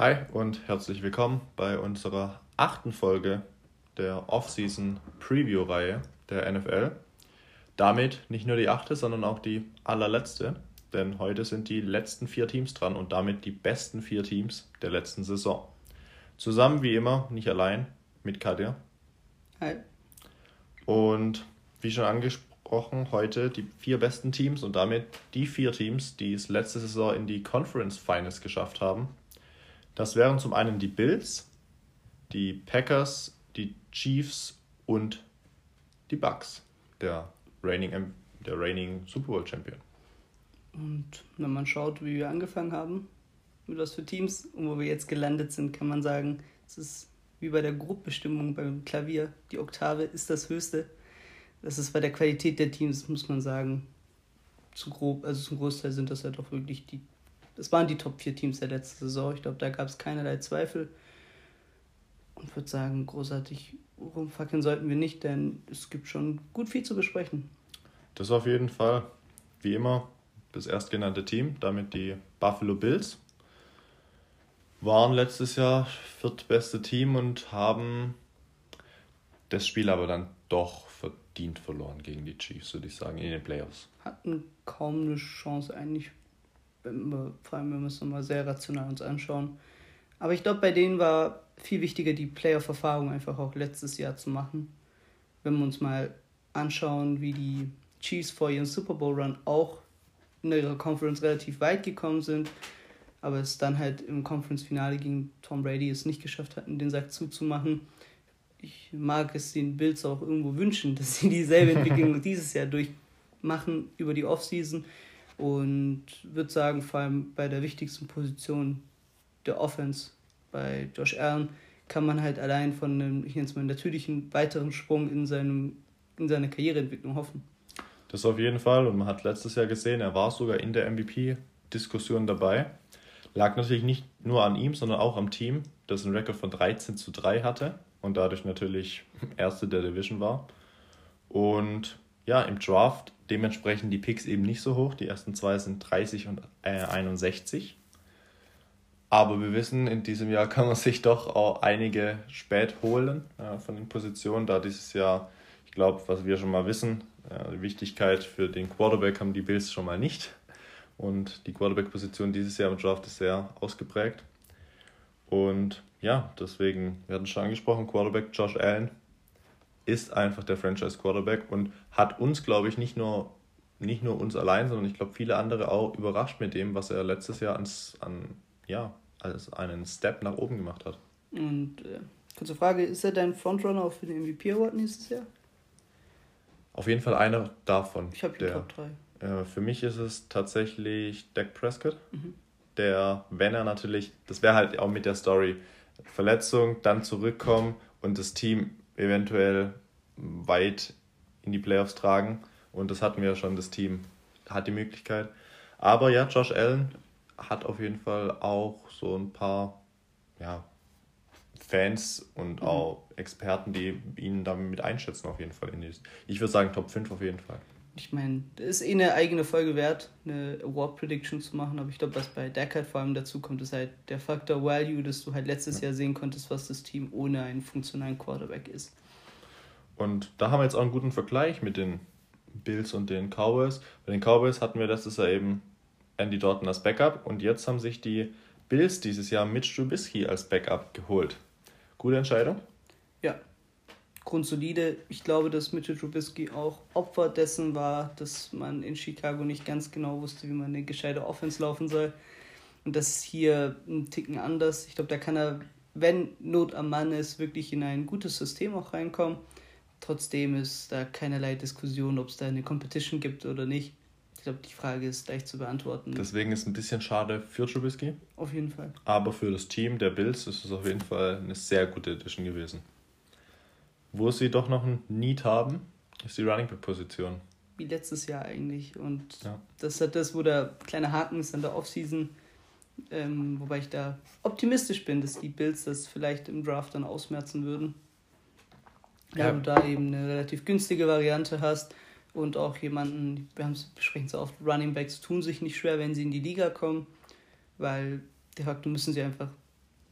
Hi und herzlich willkommen bei unserer achten Folge der Off-Season Preview-Reihe der NFL. Damit nicht nur die achte, sondern auch die allerletzte, denn heute sind die letzten vier Teams dran und damit die besten vier Teams der letzten Saison. Zusammen wie immer, nicht allein, mit Katja. Hi. Und wie schon angesprochen, heute die vier besten Teams und damit die vier Teams, die es letzte Saison in die Conference Finals geschafft haben. Das wären zum einen die Bills, die Packers, die Chiefs und die Bucks, der reigning, der reigning Super Bowl Champion. Und wenn man schaut, wie wir angefangen haben, mit was für Teams und wo wir jetzt gelandet sind, kann man sagen, es ist wie bei der Gruppbestimmung beim Klavier. Die Oktave ist das höchste. Das ist bei der Qualität der Teams, muss man sagen, zu grob, also zum Großteil sind das ja doch wirklich die, das waren die Top 4 Teams der letzten Saison. Ich glaube, da gab es keinerlei Zweifel. Und würde sagen, großartig rumfackeln sollten wir nicht, denn es gibt schon gut viel zu besprechen. Das auf jeden Fall. Wie immer, das erstgenannte Team, damit die Buffalo Bills, waren letztes Jahr viertbeste Team und haben das Spiel aber dann doch verdient verloren gegen die Chiefs, würde ich sagen, in den Playoffs. Hatten kaum eine Chance eigentlich, vor allem wir es nochmal sehr rational uns anschauen. Aber ich glaube, bei denen war viel wichtiger, die Playoff-Erfahrung einfach auch letztes Jahr zu machen. Wenn wir uns mal anschauen, wie die Chiefs vor ihrem Super Bowl-Run auch in ihrer Conference relativ weit gekommen sind, aber es dann halt im Conference-Finale gegen Tom Brady es nicht geschafft hatten, den Sack zuzumachen. Ich mag es den Bills auch irgendwo wünschen, dass sie dieselbe Entwicklung dieses Jahr durchmachen über die Offseason und würde sagen, vor allem bei der wichtigsten Position der Offense bei Josh Allen kann man halt allein von einem, ich nenne es mal, natürlichen weiteren Sprung in, seinem, in seiner Karriereentwicklung hoffen. Das auf jeden Fall. Und man hat letztes Jahr gesehen, er war sogar in der MVP-Diskussion dabei. Lag natürlich nicht nur an ihm, sondern auch am Team, das einen Rekord von 13 zu 3 hatte und dadurch natürlich Erste der Division war. Und ja, im Draft dementsprechend die Picks eben nicht so hoch. Die ersten zwei sind 30 und äh, 61. Aber wir wissen, in diesem Jahr kann man sich doch auch einige spät holen äh, von den Positionen, da dieses Jahr, ich glaube, was wir schon mal wissen, äh, die Wichtigkeit für den Quarterback haben die Bills schon mal nicht. Und die Quarterback-Position dieses Jahr im Draft ist sehr ausgeprägt. Und ja, deswegen, wir hatten schon angesprochen, Quarterback Josh Allen ist einfach der Franchise-Quarterback und hat uns, glaube ich, nicht nur, nicht nur uns allein, sondern ich glaube viele andere auch überrascht mit dem, was er letztes Jahr ans, an, ja, als einen Step nach oben gemacht hat. Und äh, kurze Frage, ist er dein Frontrunner auf den MVP Award nächstes Jahr? Auf jeden Fall einer davon. Ich habe die Top 3. Äh, für mich ist es tatsächlich Dak Prescott, mhm. der, wenn er natürlich, das wäre halt auch mit der Story, Verletzung, dann zurückkommen und das Team eventuell weit in die Playoffs tragen. Und das hatten wir ja schon, das Team hat die Möglichkeit. Aber ja, Josh Allen hat auf jeden Fall auch so ein paar ja, Fans und auch Experten, die ihn damit einschätzen, auf jeden Fall. Ich würde sagen, Top 5 auf jeden Fall. Ich meine, das ist eh eine eigene Folge wert, eine Award Prediction zu machen, aber ich glaube, was bei Dak halt vor allem dazu kommt, ist halt der Faktor Value, dass du halt letztes ja. Jahr sehen konntest, was das Team ohne einen funktionalen Quarterback ist. Und da haben wir jetzt auch einen guten Vergleich mit den Bills und den Cowboys. Bei den Cowboys hatten wir letztes Jahr eben Andy Dalton als Backup und jetzt haben sich die Bills dieses Jahr Mitch Trubisky als Backup geholt. Gute Entscheidung? Grundsolide. Ich glaube, dass Mitchell Trubisky auch Opfer dessen war, dass man in Chicago nicht ganz genau wusste, wie man eine gescheite Offense laufen soll. Und das ist hier ein Ticken anders. Ich glaube, da kann er, wenn Not am Mann ist, wirklich in ein gutes System auch reinkommen. Trotzdem ist da keinerlei Diskussion, ob es da eine Competition gibt oder nicht. Ich glaube, die Frage ist leicht zu beantworten. Deswegen ist es ein bisschen schade für Trubisky. Auf jeden Fall. Aber für das Team der Bills ist es auf jeden Fall eine sehr gute Edition gewesen. Wo sie doch noch ein Need haben, ist die Running Back Position. Wie letztes Jahr eigentlich. Und ja. das hat das, wo der kleine Haken ist an der Offseason. Ähm, wobei ich da optimistisch bin, dass die Bills das vielleicht im Draft dann ausmerzen würden. Ja. Weil du da eben eine relativ günstige Variante hast und auch jemanden, wir haben es besprechen so oft, Running Backs tun sich nicht schwer, wenn sie in die Liga kommen, weil de facto müssen sie einfach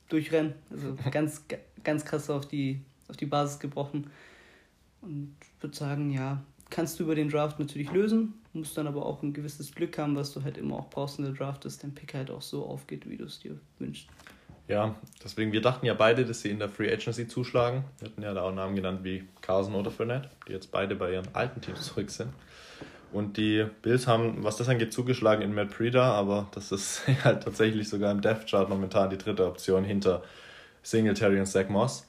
durchrennen. Also ganz, ganz krass auf die, auf die Basis gebrochen. Und würde sagen, ja, kannst du über den Draft natürlich lösen, musst dann aber auch ein gewisses Glück haben, was du halt immer auch brauchst in der Draft, dass dein Pick halt auch so aufgeht, wie du es dir wünschst. Ja, deswegen, wir dachten ja beide, dass sie in der Free Agency zuschlagen. Wir hatten ja da auch Namen genannt wie Carson oder Fournette, die jetzt beide bei ihren alten Teams zurück sind. Und die Bills haben, was das angeht, zugeschlagen in Matt Breeder, aber das ist halt tatsächlich sogar im Death Chart momentan die dritte Option hinter Singletary und Zach Moss.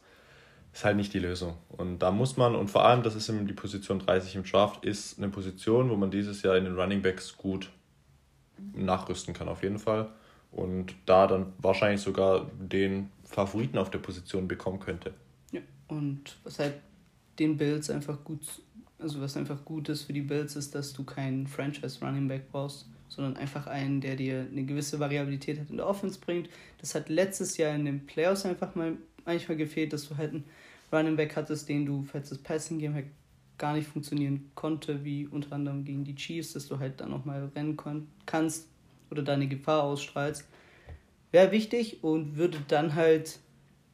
Ist halt nicht die Lösung. Und da muss man, und vor allem, das ist eben die Position 30 im Draft, ist eine Position, wo man dieses Jahr in den Running Backs gut nachrüsten kann, auf jeden Fall. Und da dann wahrscheinlich sogar den Favoriten auf der Position bekommen könnte. Ja, und was halt den Bills einfach gut also was einfach gut ist für die Bills, ist, dass du keinen Franchise Running Back brauchst, sondern einfach einen, der dir eine gewisse Variabilität hat in der Offense bringt. Das hat letztes Jahr in den Playoffs einfach mal manchmal gefehlt, dass du halt einen Running Back hattest, den du, falls das Passing Game halt gar nicht funktionieren konnte, wie unter anderem gegen die Chiefs, dass du halt dann nochmal rennen kannst oder deine Gefahr ausstrahlst. Wäre wichtig und würde dann halt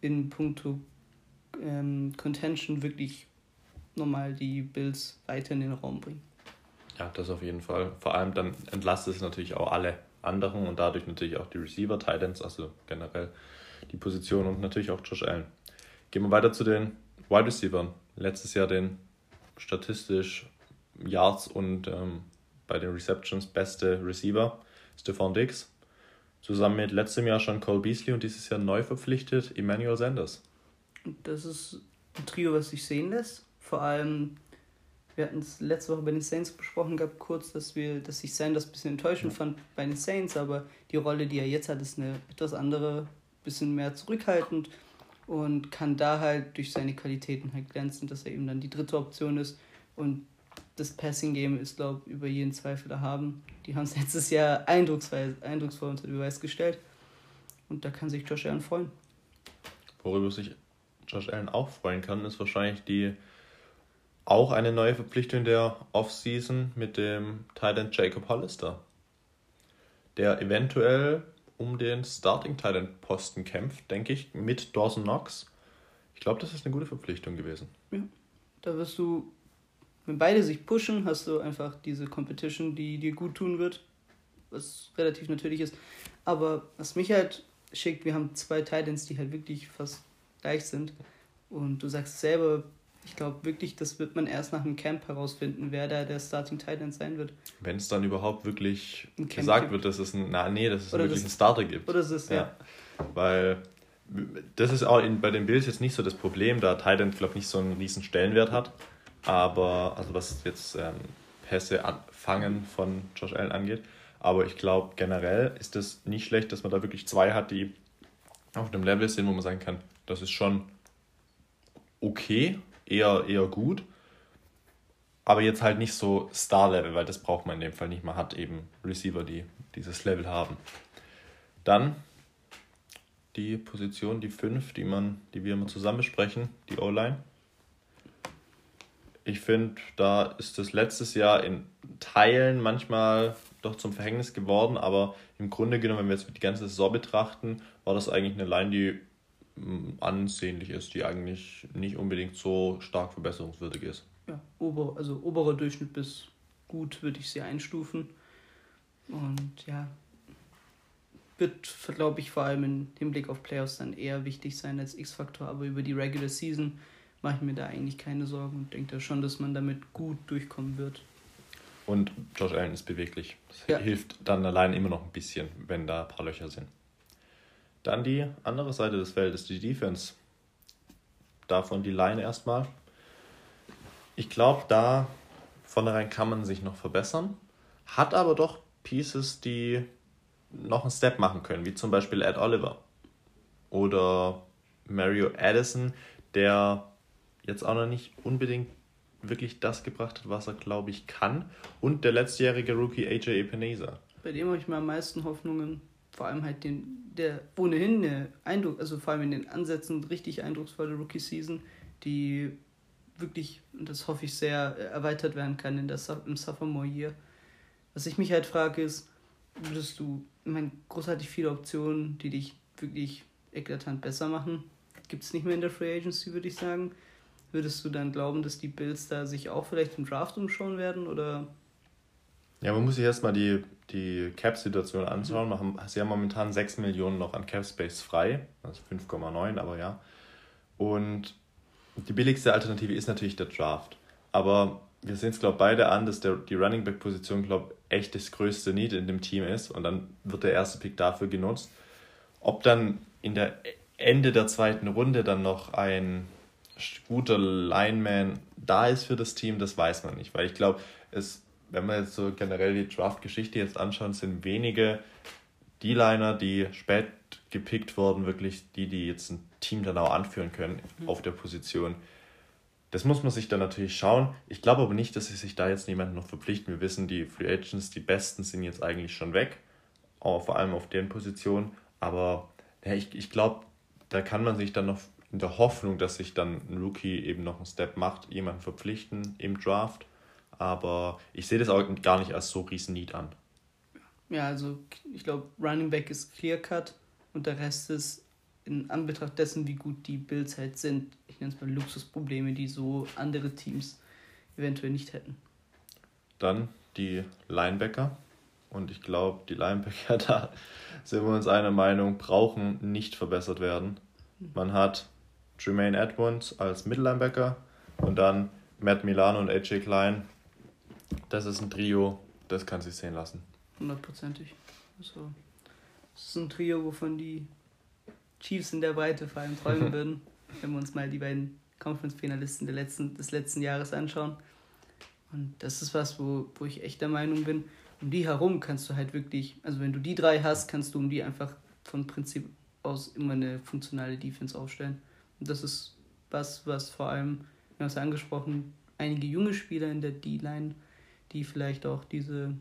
in puncto ähm, Contention wirklich nochmal die Bills weiter in den Raum bringen. Ja, das auf jeden Fall. Vor allem dann entlastet es natürlich auch alle anderen und dadurch natürlich auch die Receiver, Titans, also generell die Position und natürlich auch Josh Allen. Gehen wir weiter zu den Wide Receivers. Letztes Jahr den statistisch Yards und ähm, bei den Receptions beste Receiver, Stephon Diggs. Zusammen mit letztem Jahr schon Cole Beasley und dieses Jahr neu verpflichtet Emmanuel Sanders. Das ist ein Trio, was sich sehen lässt. Vor allem, wir hatten es letzte Woche bei den Saints besprochen gehabt, kurz, dass wir, dass ich Sanders ein bisschen enttäuschend ja. fand bei den Saints, aber die Rolle, die er jetzt hat, ist eine etwas andere, bisschen mehr zurückhaltend und kann da halt durch seine Qualitäten halt glänzen, dass er eben dann die dritte Option ist und das Passing Game ist, glaube ich, über jeden Zweifel da haben. Die haben es letztes Jahr eindrucksvoll, eindrucksvoll unter Beweis gestellt. Und da kann sich Josh Allen freuen. Worüber sich Josh Allen auch freuen kann, ist wahrscheinlich die auch eine neue Verpflichtung der Offseason mit dem Titan Jacob Hollister, der eventuell um den Starting Titan Posten kämpft, denke ich, mit Dawson Knox. Ich glaube, das ist eine gute Verpflichtung gewesen. Ja, da wirst du, wenn beide sich pushen, hast du einfach diese Competition, die dir gut tun wird, was relativ natürlich ist. Aber was mich halt schickt, wir haben zwei Titans, die halt wirklich fast gleich sind. Und du sagst selber, ich glaube wirklich, das wird man erst nach dem Camp herausfinden, wer da der Starting Titan sein wird. Wenn es dann überhaupt wirklich gesagt wird, dass es ein, na, nee, dass es oder wirklich das, einen Starter gibt. Oder es ist, ja. ja. Weil das ist auch in, bei den Bills jetzt nicht so das Problem, da Titan, glaube ich, nicht so einen riesen Stellenwert hat. Aber, also was jetzt ähm, Pässe fangen von Josh Allen angeht. Aber ich glaube, generell ist es nicht schlecht, dass man da wirklich zwei hat, die auf einem Level sind, wo man sagen kann, das ist schon okay, eher, eher gut. Aber jetzt halt nicht so Star-Level, weil das braucht man in dem Fall nicht. Man hat eben Receiver, die dieses Level haben. Dann die Position, die 5, die, die wir immer zusammen besprechen, die O-Line. Ich finde, da ist das letztes Jahr in Teilen manchmal doch zum Verhängnis geworden, aber im Grunde genommen, wenn wir jetzt die ganze Saison betrachten, war das eigentlich eine Line, die ansehnlich ist, die eigentlich nicht unbedingt so stark verbesserungswürdig ist. Ja, ober, also oberer Durchschnitt bis gut würde ich sie einstufen. Und ja, wird, glaube ich, vor allem im Hinblick auf Playoffs dann eher wichtig sein als X-Faktor, aber über die Regular Season mache ich mir da eigentlich keine Sorgen und denke da schon, dass man damit gut durchkommen wird. Und Josh Allen ist beweglich. Das ja. hilft dann allein immer noch ein bisschen, wenn da ein paar Löcher sind. Dann die andere Seite des Feldes, die Defense. Davon die Line erstmal. Ich glaube, da vornherein kann man sich noch verbessern. Hat aber doch Pieces, die noch einen Step machen können, wie zum Beispiel Ed Oliver oder Mario Addison, der jetzt auch noch nicht unbedingt wirklich das gebracht hat, was er, glaube ich, kann. Und der letztjährige Rookie AJ Epinesa. Bei dem habe ich mir am meisten Hoffnungen vor allem halt den, der ohnehin eine Eindruck, also vor allem in den Ansätzen richtig eindrucksvolle Rookie-Season, die wirklich, und das hoffe ich sehr, erweitert werden kann in der, im Sophomore Year. Was ich mich halt frage ist, würdest du, ich meine, großartig viele Optionen, die dich wirklich eklatant besser machen. Gibt es nicht mehr in der Free Agency, würde ich sagen. Würdest du dann glauben, dass die Bills da sich auch vielleicht im Draft umschauen werden? Oder? Ja, man muss sich erstmal die, die Cap-Situation anschauen. Mhm. Sie haben momentan 6 Millionen noch an Cap-Space frei, also 5,9, aber ja. Und die billigste Alternative ist natürlich der Draft. Aber wir sehen es, glaube ich, beide an, dass der, die Running Back-Position, glaube ich, echt das größte Need in dem Team ist. Und dann wird der erste Pick dafür genutzt. Ob dann in der Ende der zweiten Runde dann noch ein guter Lineman da ist für das Team, das weiß man nicht. Weil ich glaube, es, wenn man jetzt so generell die Draft-Geschichte jetzt anschauen, sind wenige D-Liner, die spät gepickt wurden, wirklich die, die jetzt ein Team dann auch anführen können mhm. auf der Position. Das muss man sich dann natürlich schauen. Ich glaube aber nicht, dass sie sich da jetzt niemanden noch verpflichten. Wir wissen, die Free Agents, die Besten sind jetzt eigentlich schon weg, auch vor allem auf deren Position. Aber ja, ich, ich glaube, da kann man sich dann noch in der Hoffnung, dass sich dann ein Rookie eben noch einen Step macht, jemanden verpflichten im Draft. Aber ich sehe das auch gar nicht als so riesen Need an. Ja, also ich glaube, Running Back ist clear cut und der Rest ist in Anbetracht dessen, wie gut die Bills halt sind, ich nenne es mal Luxusprobleme, die so andere Teams eventuell nicht hätten. Dann die Linebacker. Und ich glaube, die Linebacker, da sind wir uns einer Meinung, brauchen nicht verbessert werden. Man hat Jermaine Edmonds als Mittellinebacker und dann Matt Milano und AJ Klein. Das ist ein Trio, das kann sich sehen lassen. Hundertprozentig. Also, das ist ein Trio, wovon die Chiefs in der Breite vor allem träumen würden, wenn wir uns mal die beiden Conference-Finalisten letzten, des letzten Jahres anschauen. Und das ist was, wo, wo ich echt der Meinung bin, um die herum kannst du halt wirklich, also wenn du die drei hast, kannst du um die einfach von Prinzip aus immer eine funktionale Defense aufstellen. Und das ist was, was vor allem, wir haben es angesprochen, einige junge Spieler in der D-Line, die vielleicht auch diese,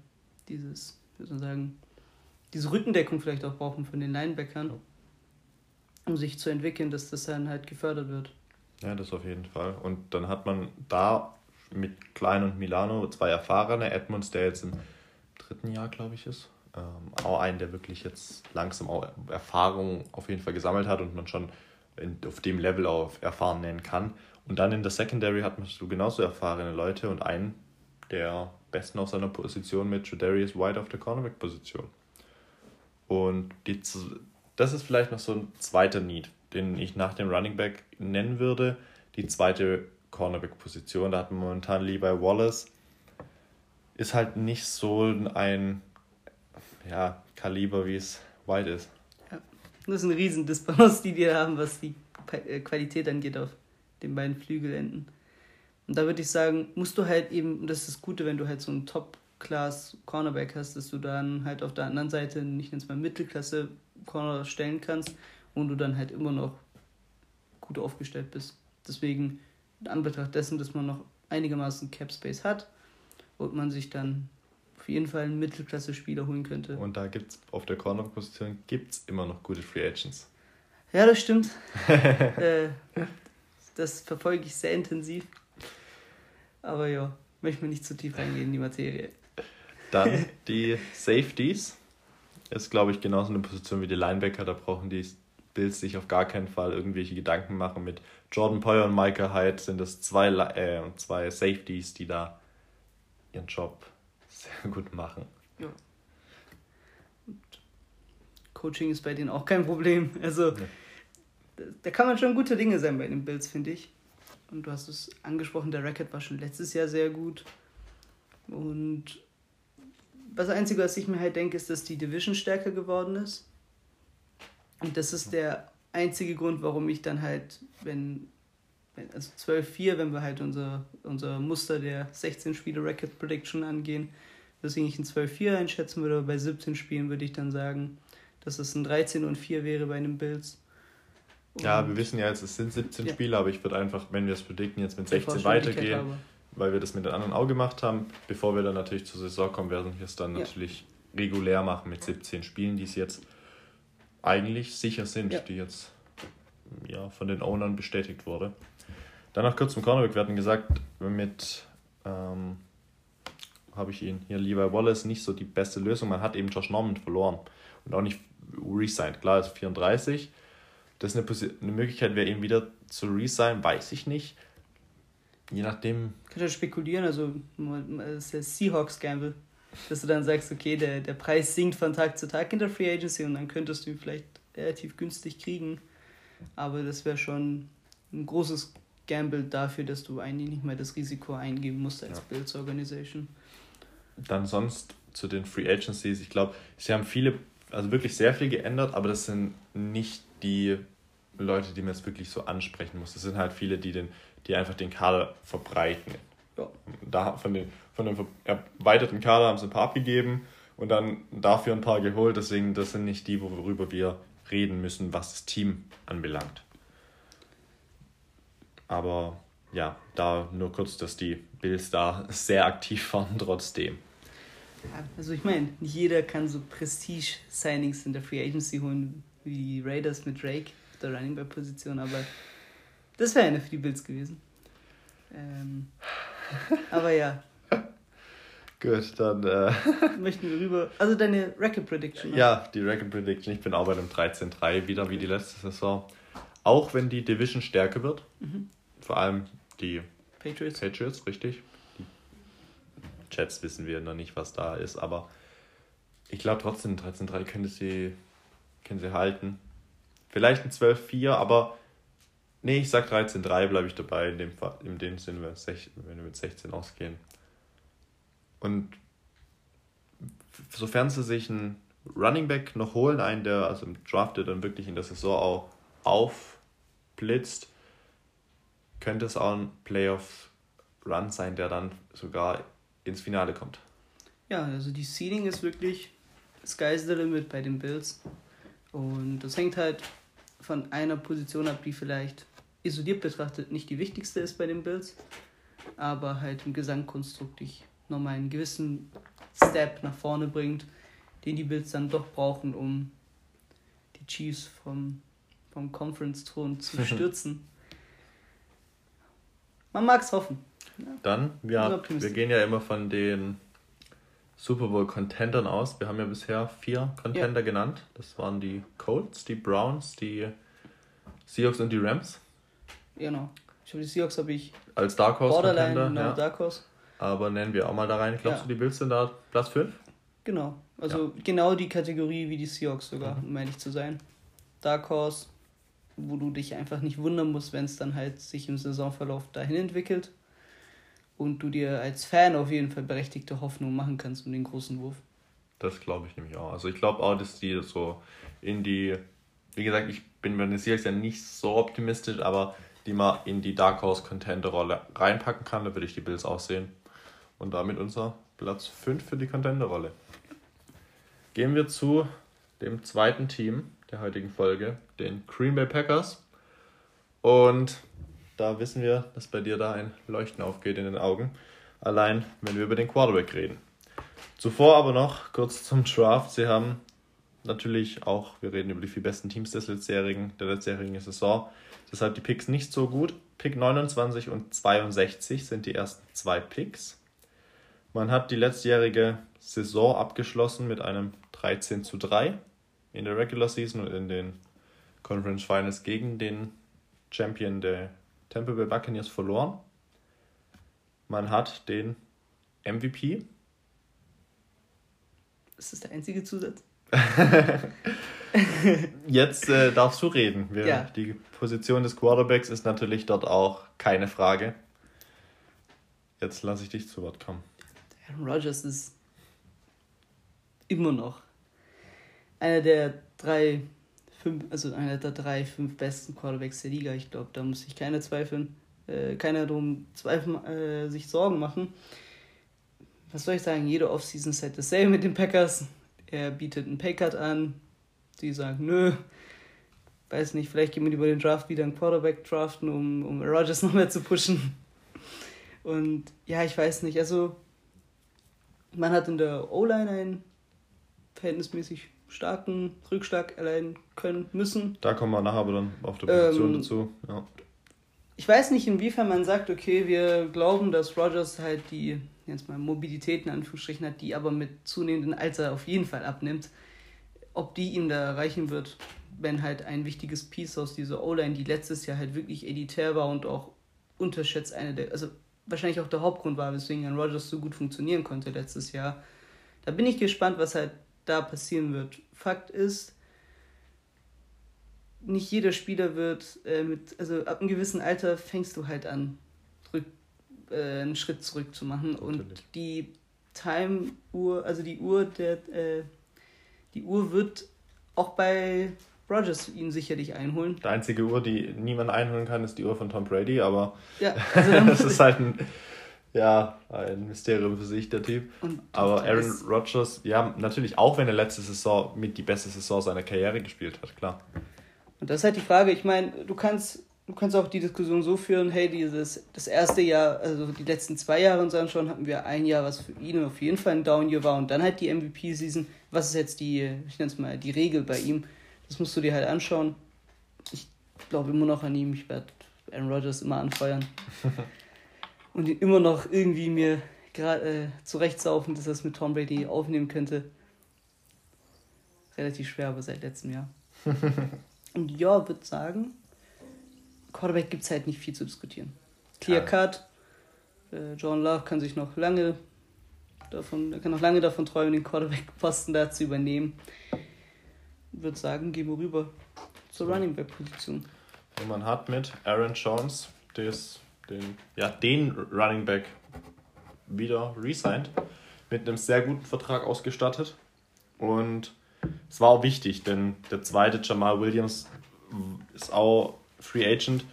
dieses, wie soll man sagen, diese Rückendeckung vielleicht auch brauchen von den Linebackern um sich zu entwickeln, dass das dann halt gefördert wird. Ja, das auf jeden Fall. Und dann hat man da mit Klein und Milano zwei erfahrene. Edmonds, der jetzt im dritten Jahr, glaube ich, ist. Ähm, auch einen, der wirklich jetzt langsam auch Erfahrung auf jeden Fall gesammelt hat und man schon in, auf dem Level auch erfahren nennen kann. Und dann in der Secondary hat man so genauso erfahrene Leute und einen der besten auf seiner Position mit Jadarius White auf der Cornerback-Position. Und die, das ist vielleicht noch so ein zweiter Need, den ich nach dem Running Back nennen würde. Die zweite Cornerback-Position. Da hat man momentan Levi Wallace. Ist halt nicht so ein ja, Kaliber, wie es White ist. Ja, das ist eine riesen Disbalance, die die haben, was die äh, Qualität angeht auf den beiden Flügelenden. Und da würde ich sagen, musst du halt eben, und das ist das Gute, wenn du halt so einen Top-Class Cornerback hast, dass du dann halt auf der anderen Seite nicht ins mal Mittelklasse Corner stellen kannst und du dann halt immer noch gut aufgestellt bist. Deswegen, in Anbetracht dessen, dass man noch einigermaßen Cap Space hat und man sich dann auf jeden Fall einen Mittelklasse-Spieler holen könnte. Und da gibt es auf der Corner-Position gibt's immer noch gute Free Agents. Ja, das stimmt. äh, das verfolge ich sehr intensiv. Aber ja, möchte mir nicht zu tief reingehen in die Materie. Dann die Safeties ist, glaube ich, genauso eine Position wie die Linebacker. Da brauchen die Bills sich auf gar keinen Fall irgendwelche Gedanken machen. Mit Jordan Poyer und Micah Hyde sind das zwei, äh, zwei Safeties, die da ihren Job sehr gut machen. Ja. Und Coaching ist bei denen auch kein Problem. Also ja. da, da kann man schon gute Dinge sein bei den Bills, finde ich. Und du hast es angesprochen, der Racket war schon letztes Jahr sehr gut. Und das Einzige, was ich mir halt denke, ist, dass die Division stärker geworden ist. Und das ist der einzige Grund, warum ich dann halt, wenn, wenn also 12-4, wenn wir halt unser, unser Muster der 16-Spiele-Record Prediction angehen, deswegen ich ein 12-4 einschätzen würde, aber bei 17 Spielen würde ich dann sagen, dass es ein 13 und 4 wäre bei einem Bills. Ja, wir wissen ja jetzt, es sind 17 ja. Spiele, aber ich würde einfach, wenn wir es predikten, jetzt mit 16 weitergehen. Weil wir das mit den anderen auch gemacht haben. Bevor wir dann natürlich zur Saison kommen, werden wir es dann ja. natürlich regulär machen mit 17 Spielen, die es jetzt eigentlich sicher sind, ja. die jetzt ja, von den Ownern bestätigt wurde. Dann noch kurz zum Cornerback. Wir hatten gesagt, mit ähm, habe ich ihn hier, Levi Wallace, nicht so die beste Lösung. Man hat eben Josh Norman verloren und auch nicht resigned. Klar, ist 34, das eine, eine Möglichkeit wäre, ihn wieder zu resign, weiß ich nicht. Je nachdem. Kannst du spekulieren, also das ist der Seahawks Gamble, dass du dann sagst, okay, der, der Preis sinkt von Tag zu Tag in der Free Agency und dann könntest du ihn vielleicht relativ günstig kriegen. Aber das wäre schon ein großes Gamble dafür, dass du eigentlich nicht mehr das Risiko eingeben musst als ja. Bills Organisation. Dann sonst zu den Free Agencies. Ich glaube, sie haben viele, also wirklich sehr viel geändert, aber das sind nicht die Leute, die man jetzt wirklich so ansprechen muss. Das sind halt viele, die, den, die einfach den Kader verbreiten. Ja. Da, von, den, von dem erweiterten Kader haben sie ein paar abgegeben und dann dafür ein paar geholt. Deswegen, das sind nicht die, worüber wir reden müssen, was das Team anbelangt. Aber ja, da nur kurz, dass die Bills da sehr aktiv waren trotzdem. Also ich meine, nicht jeder kann so Prestige-Signings in der Free Agency holen wie die Raiders mit Drake auf der Running Back Position, aber das wäre eine für die Bills gewesen. Ähm, aber ja. Gut, dann äh, möchten wir rüber. Also deine Record Prediction. Ne? Ja, die Record Prediction. Ich bin auch bei dem 13-3 wieder wie die letzte Saison. Auch wenn die Division stärker wird. Mhm. Vor allem die Patriots. Patriots, richtig. Jets wissen wir noch nicht, was da ist, aber ich glaube trotzdem 13-3 können sie, können sie halten. Vielleicht ein 12-4, aber nee, ich sag 13-3 bleibe ich dabei, in dem, in dem Sinn, wenn wir mit 16 ausgehen. Und sofern sie sich einen Running Back noch holen, einen, der also im Draft, dann wirklich in der Saison auch aufblitzt, könnte es auch ein Playoff-Run sein, der dann sogar ins Finale kommt. Ja, also die Seeding ist wirklich Sky's the limit bei den Bills. Und das hängt halt von einer Position ab, die vielleicht isoliert betrachtet nicht die wichtigste ist bei den Bills, aber halt im Gesangkonstrukt dich nochmal einen gewissen Step nach vorne bringt, den die Bills dann doch brauchen, um die Chiefs vom, vom Conference-Thron zu stürzen. Man mag es hoffen. Ja. Dann, ja, wir gehen ja immer von den Super Bowl-Contendern aus. Wir haben ja bisher vier Contender ja. genannt. Das waren die Colts, die Browns, die Seahawks und die Rams. Genau. Ich habe die Seahawks habe ich als Dark Horse Borderline, Contender, genau, ja. Dark Horse. Aber nennen wir auch mal da rein. Glaubst ja. du, die Bills sind da Platz 5? Genau. Also genau die Kategorie wie die Seahawks sogar, mhm. um ehrlich zu sein. Dark Horse, wo du dich einfach nicht wundern musst, wenn es dann halt sich im Saisonverlauf dahin entwickelt. Und du dir als Fan auf jeden Fall berechtigte Hoffnung machen kannst um den großen Wurf. Das glaube ich nämlich auch. Also ich glaube auch, dass die so in die, wie gesagt, ich bin bei den Seahawks ja nicht so optimistisch, aber die mal in die Dark Horse Contender Rolle reinpacken kann, da würde ich die Bills auch sehen. Und damit unser Platz 5 für die Contender-Rolle. Gehen wir zu dem zweiten Team der heutigen Folge, den Green Bay Packers. Und da wissen wir, dass bei dir da ein Leuchten aufgeht in den Augen. Allein, wenn wir über den Quarterback reden. Zuvor aber noch kurz zum Draft. Sie haben natürlich auch, wir reden über die vier besten Teams des letztjährigen, der letztjährigen Saison. Deshalb die Picks nicht so gut. Pick 29 und 62 sind die ersten zwei Picks. Man hat die letztjährige Saison abgeschlossen mit einem 13 zu 3 in der Regular Season und in den Conference Finals gegen den Champion der Tampa Bay Buccaneers verloren. Man hat den MVP. Ist das der einzige Zusatz? Jetzt äh, darfst du reden. Wir, ja. Die Position des Quarterbacks ist natürlich dort auch keine Frage. Jetzt lasse ich dich zu Wort kommen. Aaron Rodgers ist immer noch einer der drei, fünf, also einer der drei, fünf besten Quarterbacks der Liga. Ich glaube, da muss sich keiner zweifeln, äh, keiner drum zweifeln, äh, sich Sorgen machen. Was soll ich sagen? Jede Offseason ist halt dasselbe mit den Packers. Er bietet einen Paycut an. Sie sagen, nö, weiß nicht, vielleicht gehen wir über den Draft wieder einen Quarterback draften, um, um Rodgers noch mehr zu pushen. Und ja, ich weiß nicht, also man hat in der O-Line einen verhältnismäßig starken Rückschlag erleiden können müssen. Da kommen wir nachher aber dann auf der Position ähm, dazu. Ja. Ich weiß nicht, inwiefern man sagt, okay, wir glauben, dass Rogers halt die jetzt mal Mobilität in Anführungsstrichen hat, die aber mit zunehmendem Alter auf jeden Fall abnimmt. Ob die ihm da erreichen wird, wenn halt ein wichtiges Piece aus dieser O-Line, die letztes Jahr halt wirklich elitär war und auch unterschätzt eine der, also wahrscheinlich auch der Hauptgrund war, weswegen Aaron Rodgers so gut funktionieren konnte letztes Jahr. Da bin ich gespannt, was halt da passieren wird. Fakt ist, nicht jeder Spieler wird äh, mit, also ab einem gewissen Alter fängst du halt an, rück, äh, einen Schritt zurück zu machen. Natürlich. Und die Time-Uhr, also die Uhr der, äh, die Uhr wird auch bei Rogers ihn sicherlich einholen. Die einzige Uhr, die niemand einholen kann, ist die Uhr von Tom Brady, aber ja, also das ist halt ein, ja, ein Mysterium für sich, der Typ. aber Aaron Rodgers, ja, natürlich auch, wenn er letzte Saison mit die beste Saison seiner Karriere gespielt hat, klar. Und das ist halt die Frage, ich meine, du kannst, du kannst auch die Diskussion so führen, hey, dieses, das erste Jahr, also die letzten zwei Jahre uns anschauen, hatten wir ein Jahr, was für ihn auf jeden Fall ein Down-Year war und dann halt die MVP-Season. Was ist jetzt die, ich nenne es mal, die Regel bei ihm? Das musst du dir halt anschauen. Ich glaube immer noch an ihm. Ich werde Aaron Rodgers immer anfeuern. und ihn immer noch irgendwie mir gerade äh, zurechtsaufen, dass er es mit Tom Brady aufnehmen könnte. Relativ schwer, aber seit letztem Jahr. und ja, würde sagen, Quarterback gibt es halt nicht viel zu diskutieren. Clear. Cut. Äh, John Love kann sich noch lange davon, kann noch lange davon träumen, den Quarterback-Posten da zu übernehmen würde sagen, gehen wir rüber zur Running Back Position. Und man hat mit Aaron Jones des, den, ja, den Running Back wieder resigned, mit einem sehr guten Vertrag ausgestattet. Und es war auch wichtig, denn der zweite Jamal Williams ist auch Free Agent.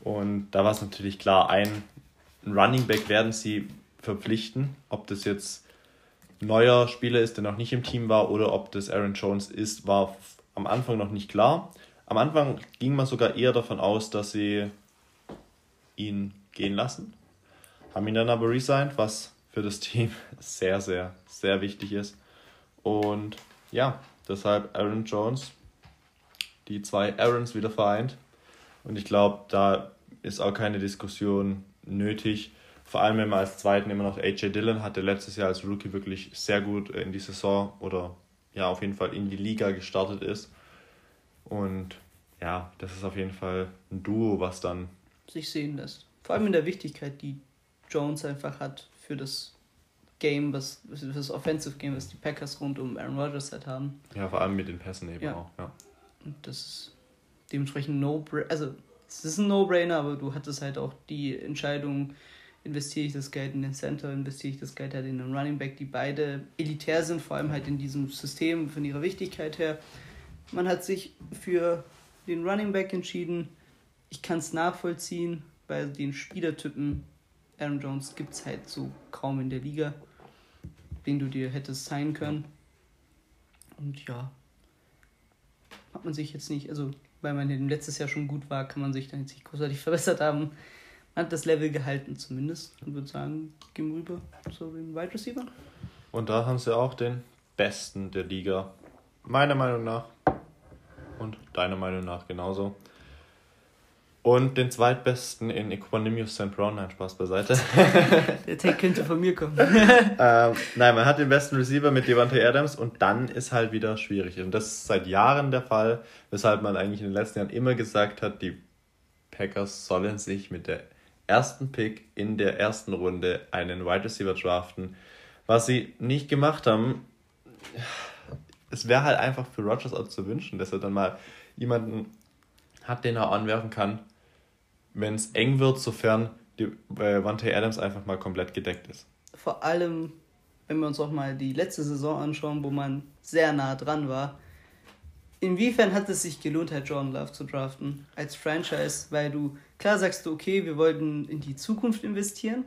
Und da war es natürlich klar, ein Running Back werden sie verpflichten. Ob das jetzt neuer Spieler ist, der noch nicht im Team war, oder ob das Aaron Jones ist, war am Anfang noch nicht klar. Am Anfang ging man sogar eher davon aus, dass sie ihn gehen lassen. Haben ihn dann aber resigned, was für das Team sehr, sehr, sehr wichtig ist. Und ja, deshalb Aaron Jones, die zwei Aarons wieder vereint. Und ich glaube, da ist auch keine Diskussion nötig. Vor allem, wenn man als Zweiten immer noch AJ Dillon hatte, letztes Jahr als Rookie wirklich sehr gut in die Saison oder ja, auf jeden Fall in die Liga gestartet ist. Und ja, das ist auf jeden Fall ein Duo, was dann sich sehen lässt. Vor allem in der Wichtigkeit, die Jones einfach hat für das Game, was für das Offensive Game, was die Packers rund um Aaron Rodgers halt haben. Ja, vor allem mit den Pässen eben ja. auch, ja. Und das ist dementsprechend no also es ist ein No-Brainer, aber du hattest halt auch die Entscheidung, investiere ich das Geld in den Center, investiere ich das Geld halt in den Running Back, die beide elitär sind, vor allem halt in diesem System von ihrer Wichtigkeit her. Man hat sich für den Running Back entschieden. Ich kann es nachvollziehen, weil den Spielertypen Aaron Jones gibt es halt so kaum in der Liga, den du dir hättest sein können. Und ja, hat man sich jetzt nicht, also weil man letztes Jahr schon gut war, kann man sich dann jetzt nicht großartig verbessert haben hat das Level gehalten zumindest und würde sagen, gehen wir rüber zu den Wide Receiver. Und da haben sie auch den besten der Liga, meiner Meinung nach und deiner Meinung nach genauso. Und den zweitbesten in Equanimous St. Brown, nein, Spaß beiseite. Der Take könnte von mir kommen. ähm, nein, man hat den besten Receiver mit Devante Adams und dann ist halt wieder schwierig. Und das ist seit Jahren der Fall, weshalb man eigentlich in den letzten Jahren immer gesagt hat, die Packers sollen sich mit der ersten Pick in der ersten Runde einen Wide Receiver draften. Was sie nicht gemacht haben, es wäre halt einfach für Rogers auch zu wünschen, dass er dann mal jemanden hat, den er anwerfen kann, wenn es eng wird, sofern die äh, Adams einfach mal komplett gedeckt ist. Vor allem, wenn wir uns auch mal die letzte Saison anschauen, wo man sehr nah dran war, inwiefern hat es sich gelohnt, halt Jordan Love zu draften als Franchise? Weil du, klar sagst du, okay, wir wollten in die Zukunft investieren.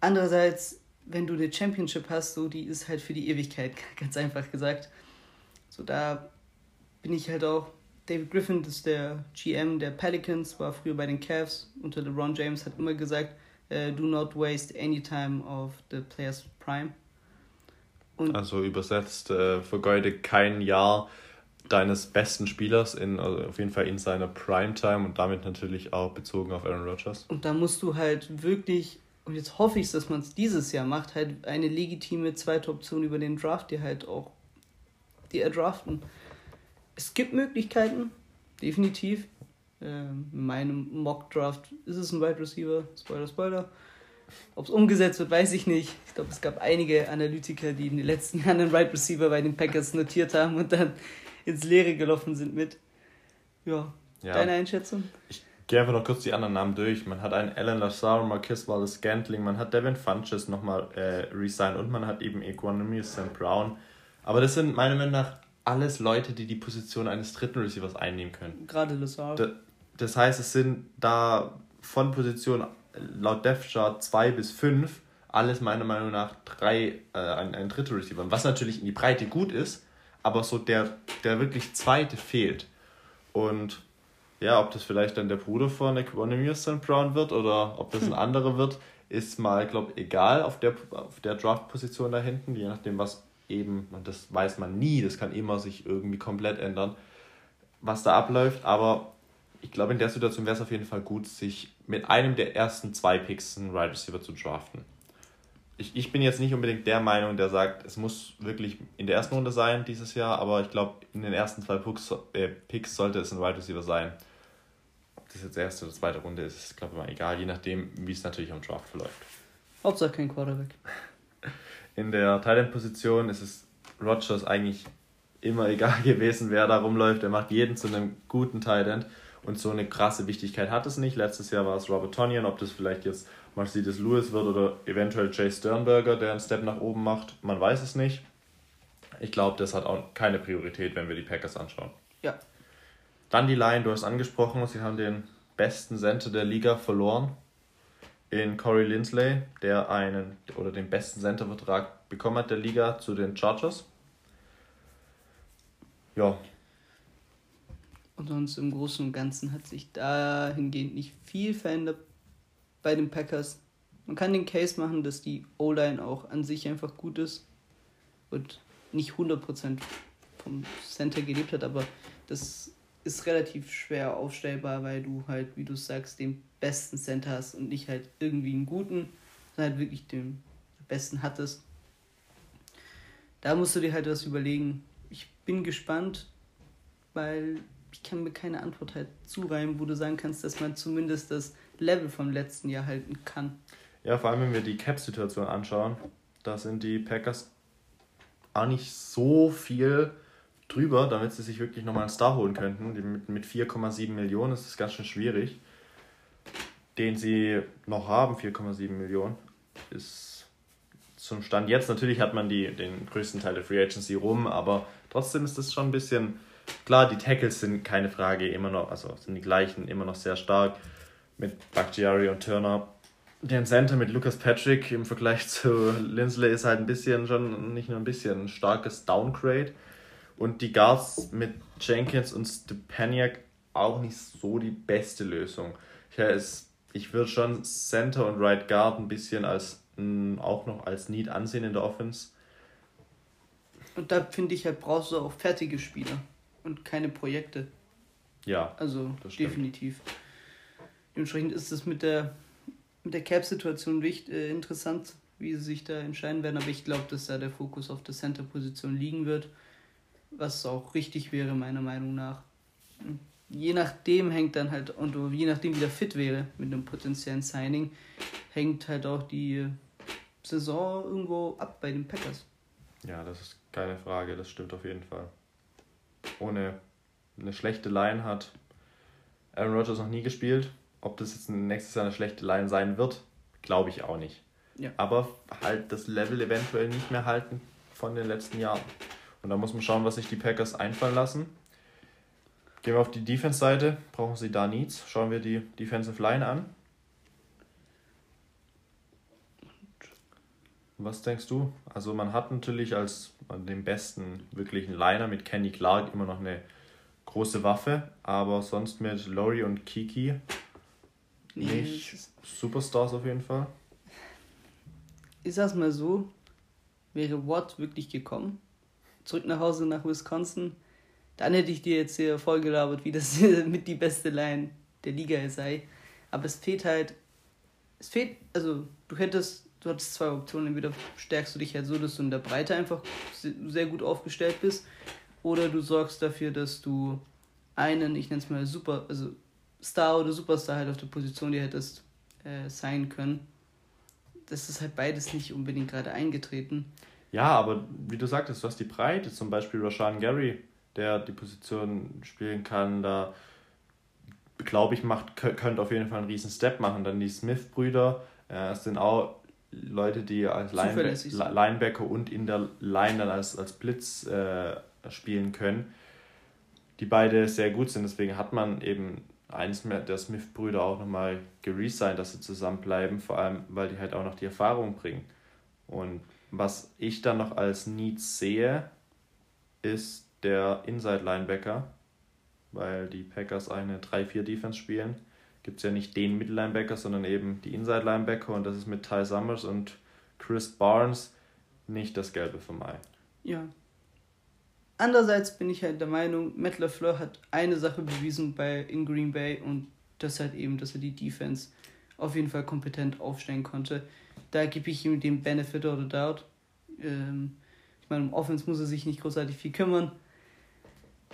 Andererseits, wenn du eine Championship hast, so, die ist halt für die Ewigkeit, ganz einfach gesagt. So, da bin ich halt auch. David Griffin das ist der GM der Pelicans, war früher bei den Cavs unter LeBron James, hat immer gesagt, uh, do not waste any time of the player's prime. Und also übersetzt, äh, vergeude kein Jahr deines besten Spielers in also auf jeden Fall in seiner Primetime und damit natürlich auch bezogen auf Aaron Rodgers. Und da musst du halt wirklich und jetzt hoffe ich, dass man es dieses Jahr macht, halt eine legitime zweite Option über den Draft, die halt auch die erdraften. Es gibt Möglichkeiten, definitiv. Ähm, in meinem Mock-Draft ist es ein Wide Receiver, Spoiler, Spoiler. Ob es umgesetzt wird, weiß ich nicht. Ich glaube, es gab einige Analytiker, die in den letzten Jahren einen Wide Receiver bei den Packers notiert haben und dann ins Leere gelaufen sind mit. Ja, ja. deine Einschätzung? Ich gehe einfach noch kurz die anderen Namen durch. Man hat einen Alan Lazar, Marquis Wallace Scantling, man hat Devin Funches nochmal äh, resigned und man hat eben Equanimous St. Brown. Aber das sind meiner Meinung nach alles Leute, die die Position eines dritten Receivers einnehmen können. Gerade Lazar. Das heißt, es sind da von Position laut Depth Chart 2 bis 5 alles meiner Meinung nach drei, äh, ein, ein dritter Receiver. Was natürlich in die Breite gut ist, aber so der, der wirklich zweite fehlt. Und ja, ob das vielleicht dann der Bruder von Equanimous St. Brown wird oder ob das ein anderer wird, ist mal, glaube ich, egal auf der, auf der Draft-Position da hinten, je nachdem, was eben, und das weiß man nie, das kann immer sich irgendwie komplett ändern, was da abläuft, aber ich glaube, in der Situation wäre es auf jeden Fall gut, sich mit einem der ersten zwei Picks einen Wide Receiver zu draften. Ich, ich bin jetzt nicht unbedingt der Meinung, der sagt, es muss wirklich in der ersten Runde sein dieses Jahr, aber ich glaube, in den ersten zwei Picks, äh, Picks sollte es ein Wide Receiver sein. Ob das jetzt erste oder zweite Runde ist, ist glaube ich mal egal, je nachdem, wie es natürlich am Draft verläuft. Hauptsache kein Quarterback. In der Thailand-Position ist es Rogers eigentlich immer egal gewesen, wer da rumläuft. Er macht jeden zu einem guten Thailand und so eine krasse Wichtigkeit hat es nicht. Letztes Jahr war es Robert Tonyan, ob das vielleicht jetzt Mercedes Lewis wird oder eventuell Jay Sternberger, der einen Step nach oben macht, man weiß es nicht. Ich glaube, das hat auch keine Priorität, wenn wir die Packers anschauen. Ja. Dann die Line, du hast angesprochen, sie haben den besten Center der Liga verloren in Corey Lindsley, der einen oder den besten Centervertrag bekommen hat der Liga zu den Chargers. Ja, und sonst im Großen und Ganzen hat sich dahingehend nicht viel verändert bei den Packers. Man kann den Case machen, dass die O-Line auch an sich einfach gut ist und nicht 100% vom Center gelebt hat, aber das ist relativ schwer aufstellbar, weil du halt, wie du sagst, den besten Center hast und nicht halt irgendwie einen guten, sondern halt wirklich den besten hattest. Da musst du dir halt was überlegen. Ich bin gespannt, weil ich kann mir keine Antwort halt zureimen, wo du sagen kannst, dass man zumindest das Level vom letzten Jahr halten kann. Ja, vor allem wenn wir die Cap-Situation anschauen, da sind die Packers auch nicht so viel drüber, damit sie sich wirklich nochmal einen Star holen könnten. Mit, mit 4,7 Millionen ist es ganz schön schwierig. Den sie noch haben, 4,7 Millionen, ist zum Stand jetzt. Natürlich hat man die, den größten Teil der Free Agency rum, aber trotzdem ist das schon ein bisschen Klar, die Tackles sind keine Frage immer noch, also sind die gleichen, immer noch sehr stark mit Bakhtiari und Turner. Der Center mit Lucas Patrick im Vergleich zu Lindsley ist halt ein bisschen schon, nicht nur ein bisschen, ein starkes Downgrade. Und die Guards mit Jenkins und Stepaniak auch nicht so die beste Lösung. Ja, es, ich würde schon Center und Right Guard ein bisschen als auch noch als Need ansehen in der Offense. Und da finde ich halt, brauchst du auch fertige Spieler und keine Projekte. Ja. Also definitiv. Dementsprechend ist es mit der, mit der Cap-Situation äh, interessant, wie sie sich da entscheiden werden. Aber ich glaube, dass da der Fokus auf der Center-Position liegen wird, was auch richtig wäre, meiner Meinung nach. Je nachdem hängt dann halt, und je nachdem, wie der fit wäre mit einem potenziellen Signing, hängt halt auch die Saison irgendwo ab bei den Packers. Ja, das ist keine Frage, das stimmt auf jeden Fall ohne eine schlechte Line hat Aaron Rodgers noch nie gespielt. Ob das jetzt nächstes Jahr eine schlechte Line sein wird, glaube ich auch nicht. Ja. Aber halt das Level eventuell nicht mehr halten von den letzten Jahren. Und da muss man schauen, was sich die Packers einfallen lassen. Gehen wir auf die Defense-Seite. Brauchen sie da Needs? Schauen wir die Defensive Line an. Was denkst du? Also man hat natürlich als den besten wirklichen Liner mit Kenny Clark immer noch eine große Waffe, aber sonst mit Laurie und Kiki nicht Superstars auf jeden Fall. Ich sag's mal so, wäre Watt wirklich gekommen, zurück nach Hause nach Wisconsin, dann hätte ich dir jetzt hier vollgelabert, wie das mit die beste Line der Liga sei. Aber es fehlt halt, es fehlt, also du hättest du hattest zwei Optionen. Entweder stärkst du dich halt so, dass du in der Breite einfach sehr gut aufgestellt bist. Oder du sorgst dafür, dass du einen, ich nenne es mal Super, also Star oder Superstar halt auf der Position, die hättest äh, sein können. Das ist halt beides nicht unbedingt gerade eingetreten. Ja, aber wie du sagtest, du hast die Breite, zum Beispiel Rashan Gary, der die Position spielen kann, da glaube ich, macht, könnte auf jeden Fall einen riesen Step machen. Dann die Smith-Brüder, äh, es sind auch Leute, die als Linebacker, Linebacker und in der Line dann als, als Blitz äh, spielen können, die beide sehr gut sind. Deswegen hat man eben eines der Smith-Brüder auch nochmal geresigned, dass sie zusammenbleiben, vor allem, weil die halt auch noch die Erfahrung bringen. Und was ich dann noch als Needs sehe, ist der Inside-Linebacker, weil die Packers eine 3-4-Defense spielen. Gibt es ja nicht den Mittellinebacker, sondern eben die Inside-Linebacker und das ist mit Ty Summers und Chris Barnes nicht das Gelbe vom Ei. Ja. Andererseits bin ich halt der Meinung, Matt LaFleur hat eine Sache bewiesen bei in Green Bay und das halt eben, dass er die Defense auf jeden Fall kompetent aufstellen konnte. Da gebe ich ihm den Benefit of the Doubt. Ähm, ich meine, um Offense muss er sich nicht großartig viel kümmern.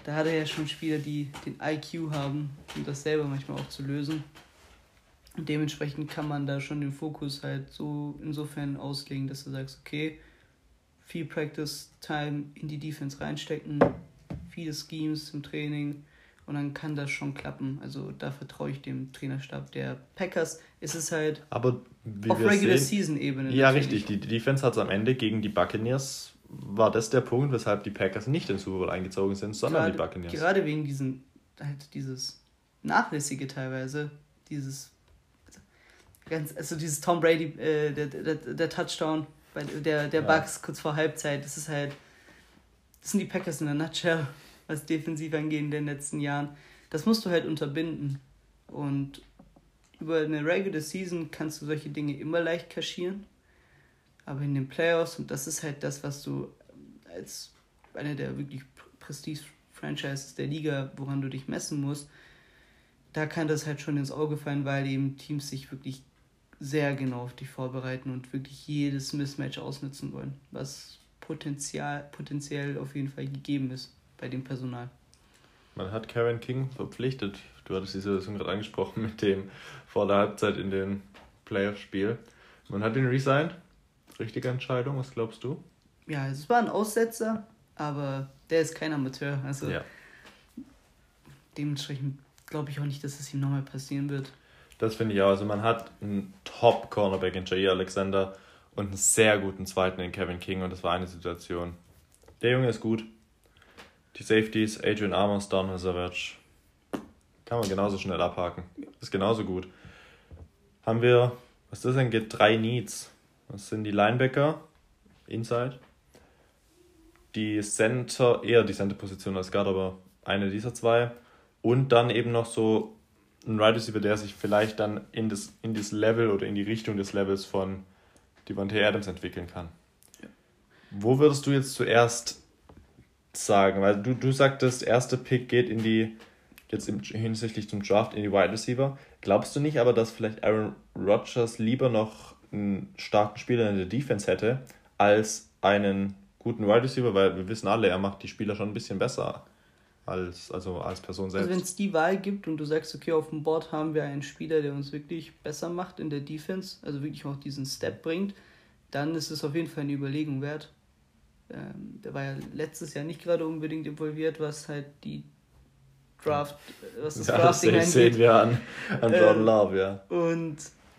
Da hat er ja schon Spieler, die den IQ haben, um das selber manchmal auch zu lösen. Und dementsprechend kann man da schon den Fokus halt so insofern auslegen, dass du sagst, okay, viel Practice Time in die Defense reinstecken, viele Schemes im Training und dann kann das schon klappen. Also da vertraue ich dem Trainerstab der Packers. Ist es halt Aber auf Regular Season Ebene. Ja, richtig. Die Defense hat es am Ende gegen die Buccaneers war das der Punkt, weshalb die Packers nicht in Super Bowl eingezogen sind, sondern gerade, die Buccaneers. Gerade wegen diesen halt dieses nachlässige teilweise, dieses ganz also dieses Tom Brady äh, der, der, der Touchdown bei der der Bucks ja. kurz vor Halbzeit, das ist halt das sind die Packers in der Nutshell was defensiv angeht in den letzten Jahren. Das musst du halt unterbinden. Und über eine Regular Season kannst du solche Dinge immer leicht kaschieren. Aber in den Playoffs, und das ist halt das, was du als einer der wirklich Prestige-Franchises der Liga, woran du dich messen musst, da kann das halt schon ins Auge fallen, weil eben Teams sich wirklich sehr genau auf dich vorbereiten und wirklich jedes Mismatch ausnutzen wollen, was potenziell auf jeden Fall gegeben ist bei dem Personal. Man hat Karen King verpflichtet. Du hattest die Situation gerade angesprochen mit dem vor der Halbzeit in dem Playoff-Spiel. Man hat ihn resigned. Richtige Entscheidung, was glaubst du? Ja, es war ein Aussetzer, aber der ist kein Amateur. Also ja. dementsprechend glaube ich auch nicht, dass es ihm nochmal passieren wird. Das finde ich auch. Also man hat einen Top-Cornerback in Jair Alexander und einen sehr guten zweiten in Kevin King und das war eine Situation. Der Junge ist gut. Die Safeties, Adrian Amos, Donald Savage. Kann man genauso schnell abhaken. Ist genauso gut. Haben wir, was das angeht, drei Needs. Das sind die Linebacker, Inside. Die Center, eher die Center-Position als Guard, aber eine dieser zwei. Und dann eben noch so ein Right Receiver, der sich vielleicht dann in das, in das Level oder in die Richtung des Levels von Devontae Adams entwickeln kann. Ja. Wo würdest du jetzt zuerst sagen? Weil du, du sagtest, erste Pick geht in die, jetzt im, hinsichtlich zum Draft, in die Wide Receiver. Glaubst du nicht aber, dass vielleicht Aaron Rodgers lieber noch einen starken Spieler in der Defense hätte, als einen guten Wide Receiver? Weil wir wissen alle, er macht die Spieler schon ein bisschen besser als, also als Person selbst. Also wenn es die Wahl gibt und du sagst, okay, auf dem Board haben wir einen Spieler, der uns wirklich besser macht in der Defense, also wirklich auch diesen Step bringt, dann ist es auf jeden Fall eine Überlegung wert. Ähm, der war ja letztes Jahr nicht gerade unbedingt involviert, was halt die Draft, was das ja, Drafting das sehen wir an, an Jordan ähm, Love, ja. Und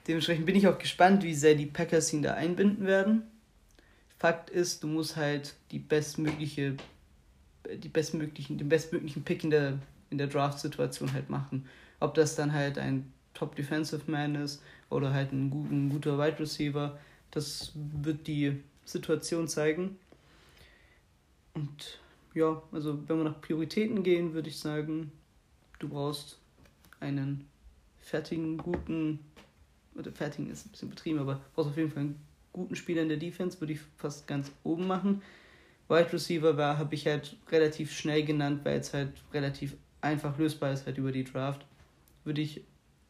dementsprechend bin ich auch gespannt, wie sehr die Packers ihn da einbinden werden. Fakt ist, du musst halt die bestmögliche, die bestmöglichen, den bestmöglichen Pick in der, in der Draft-Situation halt machen. Ob das dann halt ein Top Defensive Man ist oder halt ein, ein guter Wide Receiver, das wird die Situation zeigen. Und ja, also wenn wir nach Prioritäten gehen, würde ich sagen, du brauchst einen fertigen, guten, oder fertigen ist ein bisschen betrieben, aber brauchst auf jeden Fall einen guten Spieler in der Defense, würde ich fast ganz oben machen. Wide Receiver war, habe ich halt relativ schnell genannt, weil es halt relativ einfach lösbar ist, halt über die Draft. Würde ich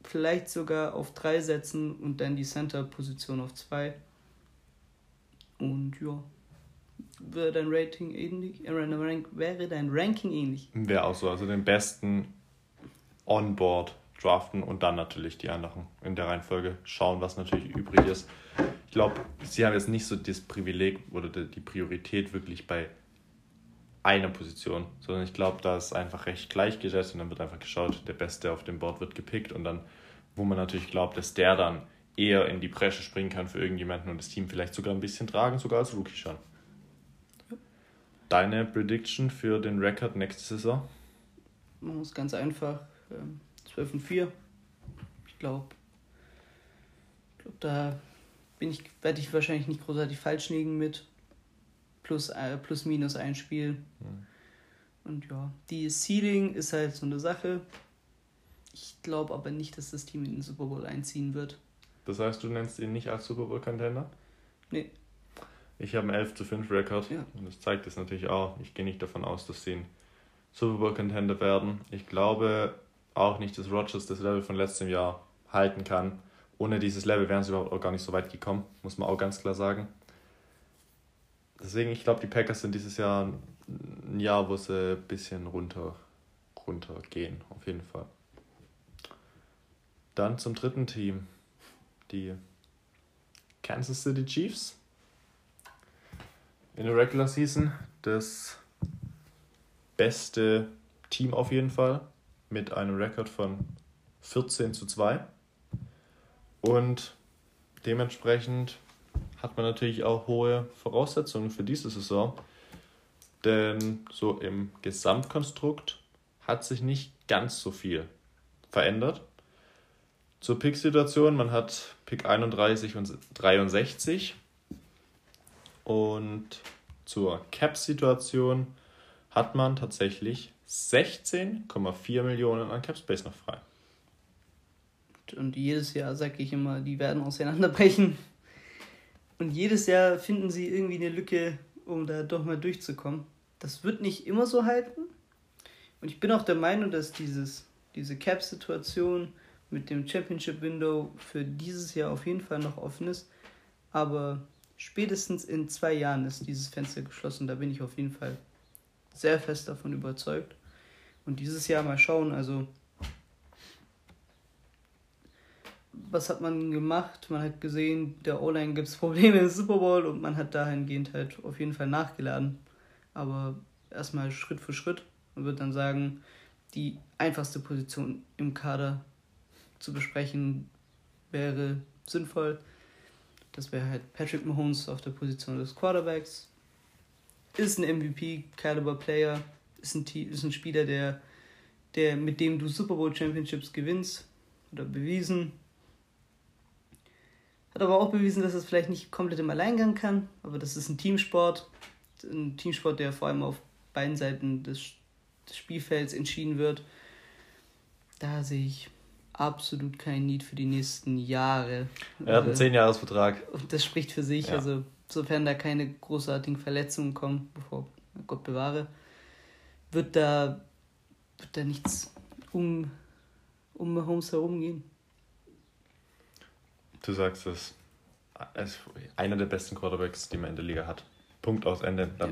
vielleicht sogar auf drei setzen und dann die Center-Position auf zwei. Und ja, wäre dein Rating ähnlich? Äh, wäre dein Ranking ähnlich? Wäre auch so. Also den besten Onboard draften und dann natürlich die anderen in der Reihenfolge schauen, was natürlich übrig ist. Ich glaube, sie haben jetzt nicht so das Privileg oder die Priorität wirklich bei einer Position, sondern ich glaube, da ist einfach recht gleichgesetzt und dann wird einfach geschaut, der Beste auf dem Board wird gepickt und dann, wo man natürlich glaubt, dass der dann eher in die Bresche springen kann für irgendjemanden und das Team vielleicht sogar ein bisschen tragen, sogar als Rookie schon. Deine Prediction für den Rekord nächste Saison? Man muss ganz einfach. Ähm 12 und 4. Ich glaube, glaub, da bin ich, werde ich wahrscheinlich nicht großartig falsch liegen mit. Plus, äh, plus minus ein Spiel. Mhm. Und ja, die Seeding ist halt so eine Sache. Ich glaube aber nicht, dass das Team in den Super Bowl einziehen wird. Das heißt, du nennst ihn nicht als Super Bowl-Contender? Nee. Ich habe einen 11 zu 5 Rekord ja. und das zeigt es natürlich auch. Ich gehe nicht davon aus, dass sie ein Super Bowl-Contender werden. Ich glaube, auch nicht, dass Rogers das Level von letztem Jahr halten kann. Ohne dieses Level wären sie überhaupt auch gar nicht so weit gekommen, muss man auch ganz klar sagen. Deswegen, ich glaube, die Packers sind dieses Jahr ein Jahr, wo sie ein bisschen runter, runter gehen, auf jeden Fall. Dann zum dritten Team, die Kansas City Chiefs. In der Regular Season das beste Team auf jeden Fall mit einem Rekord von 14 zu 2. Und dementsprechend hat man natürlich auch hohe Voraussetzungen für diese Saison. Denn so im Gesamtkonstrukt hat sich nicht ganz so viel verändert. Zur Pick-Situation, man hat Pick 31 und 63. Und zur Cap-Situation hat man tatsächlich 16,4 Millionen an Capspace noch frei. Und jedes Jahr sage ich immer, die werden auseinanderbrechen. Und jedes Jahr finden sie irgendwie eine Lücke, um da doch mal durchzukommen. Das wird nicht immer so halten. Und ich bin auch der Meinung, dass dieses, diese Cap-Situation mit dem Championship-Window für dieses Jahr auf jeden Fall noch offen ist. Aber spätestens in zwei Jahren ist dieses Fenster geschlossen. Da bin ich auf jeden Fall sehr fest davon überzeugt. Und dieses Jahr mal schauen, also was hat man gemacht? Man hat gesehen, der O-Line gibt es Probleme im Super Bowl und man hat dahingehend halt auf jeden Fall nachgeladen. Aber erstmal Schritt für Schritt und wird dann sagen, die einfachste Position im Kader zu besprechen wäre sinnvoll. Das wäre halt Patrick Mahomes auf der Position des Quarterbacks. Ist ein MVP-Caliber-Player, ist ein, ist ein Spieler, der, der, mit dem du Super Bowl Championships gewinnst oder bewiesen. Hat aber auch bewiesen, dass es vielleicht nicht komplett im Alleingang kann, aber das ist ein Teamsport. Ein Teamsport, der vor allem auf beiden Seiten des, des Spielfelds entschieden wird. Da sehe ich absolut kein Need für die nächsten Jahre. Er hat einen 10-Jahres-Vertrag. Und das spricht für sich. Ja. Also, sofern da keine großartigen Verletzungen kommen, bevor Gott bewahre, wird da, wird da nichts um, um Mahomes herum gehen. Du sagst es. Als einer der besten Quarterbacks, die man in der Liga hat. Punkt aus Ende. Ja.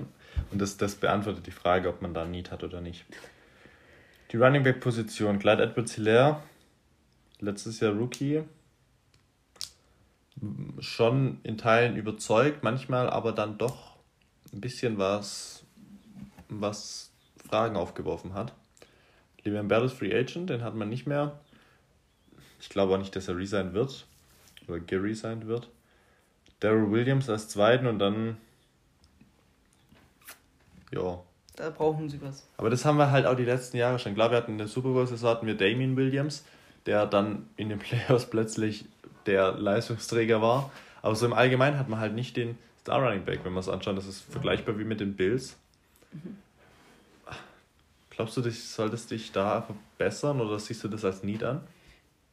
Und das, das beantwortet die Frage, ob man da Need hat oder nicht. Die Running Back Position. Clyde Edwards Hilaire, letztes Jahr Rookie. Schon in Teilen überzeugt, manchmal aber dann doch ein bisschen was, was Fragen aufgeworfen hat. Le'Veon Bell ist Free Agent, den hat man nicht mehr. Ich glaube auch nicht, dass er resigned wird. Oder geresigned wird. Daryl Williams als Zweiten und dann. Ja. Da brauchen sie was. Aber das haben wir halt auch die letzten Jahre schon. Klar, wir hatten in der Super Bowl-Saison hatten wir Damien Williams, der dann in den Playoffs plötzlich der Leistungsträger war. Aber so im Allgemeinen hat man halt nicht den Star Running Back, wenn man es anschaut. Das ist vergleichbar wie mit den Bills. Mhm. Glaubst du, du solltest dich da verbessern oder siehst du das als Need an?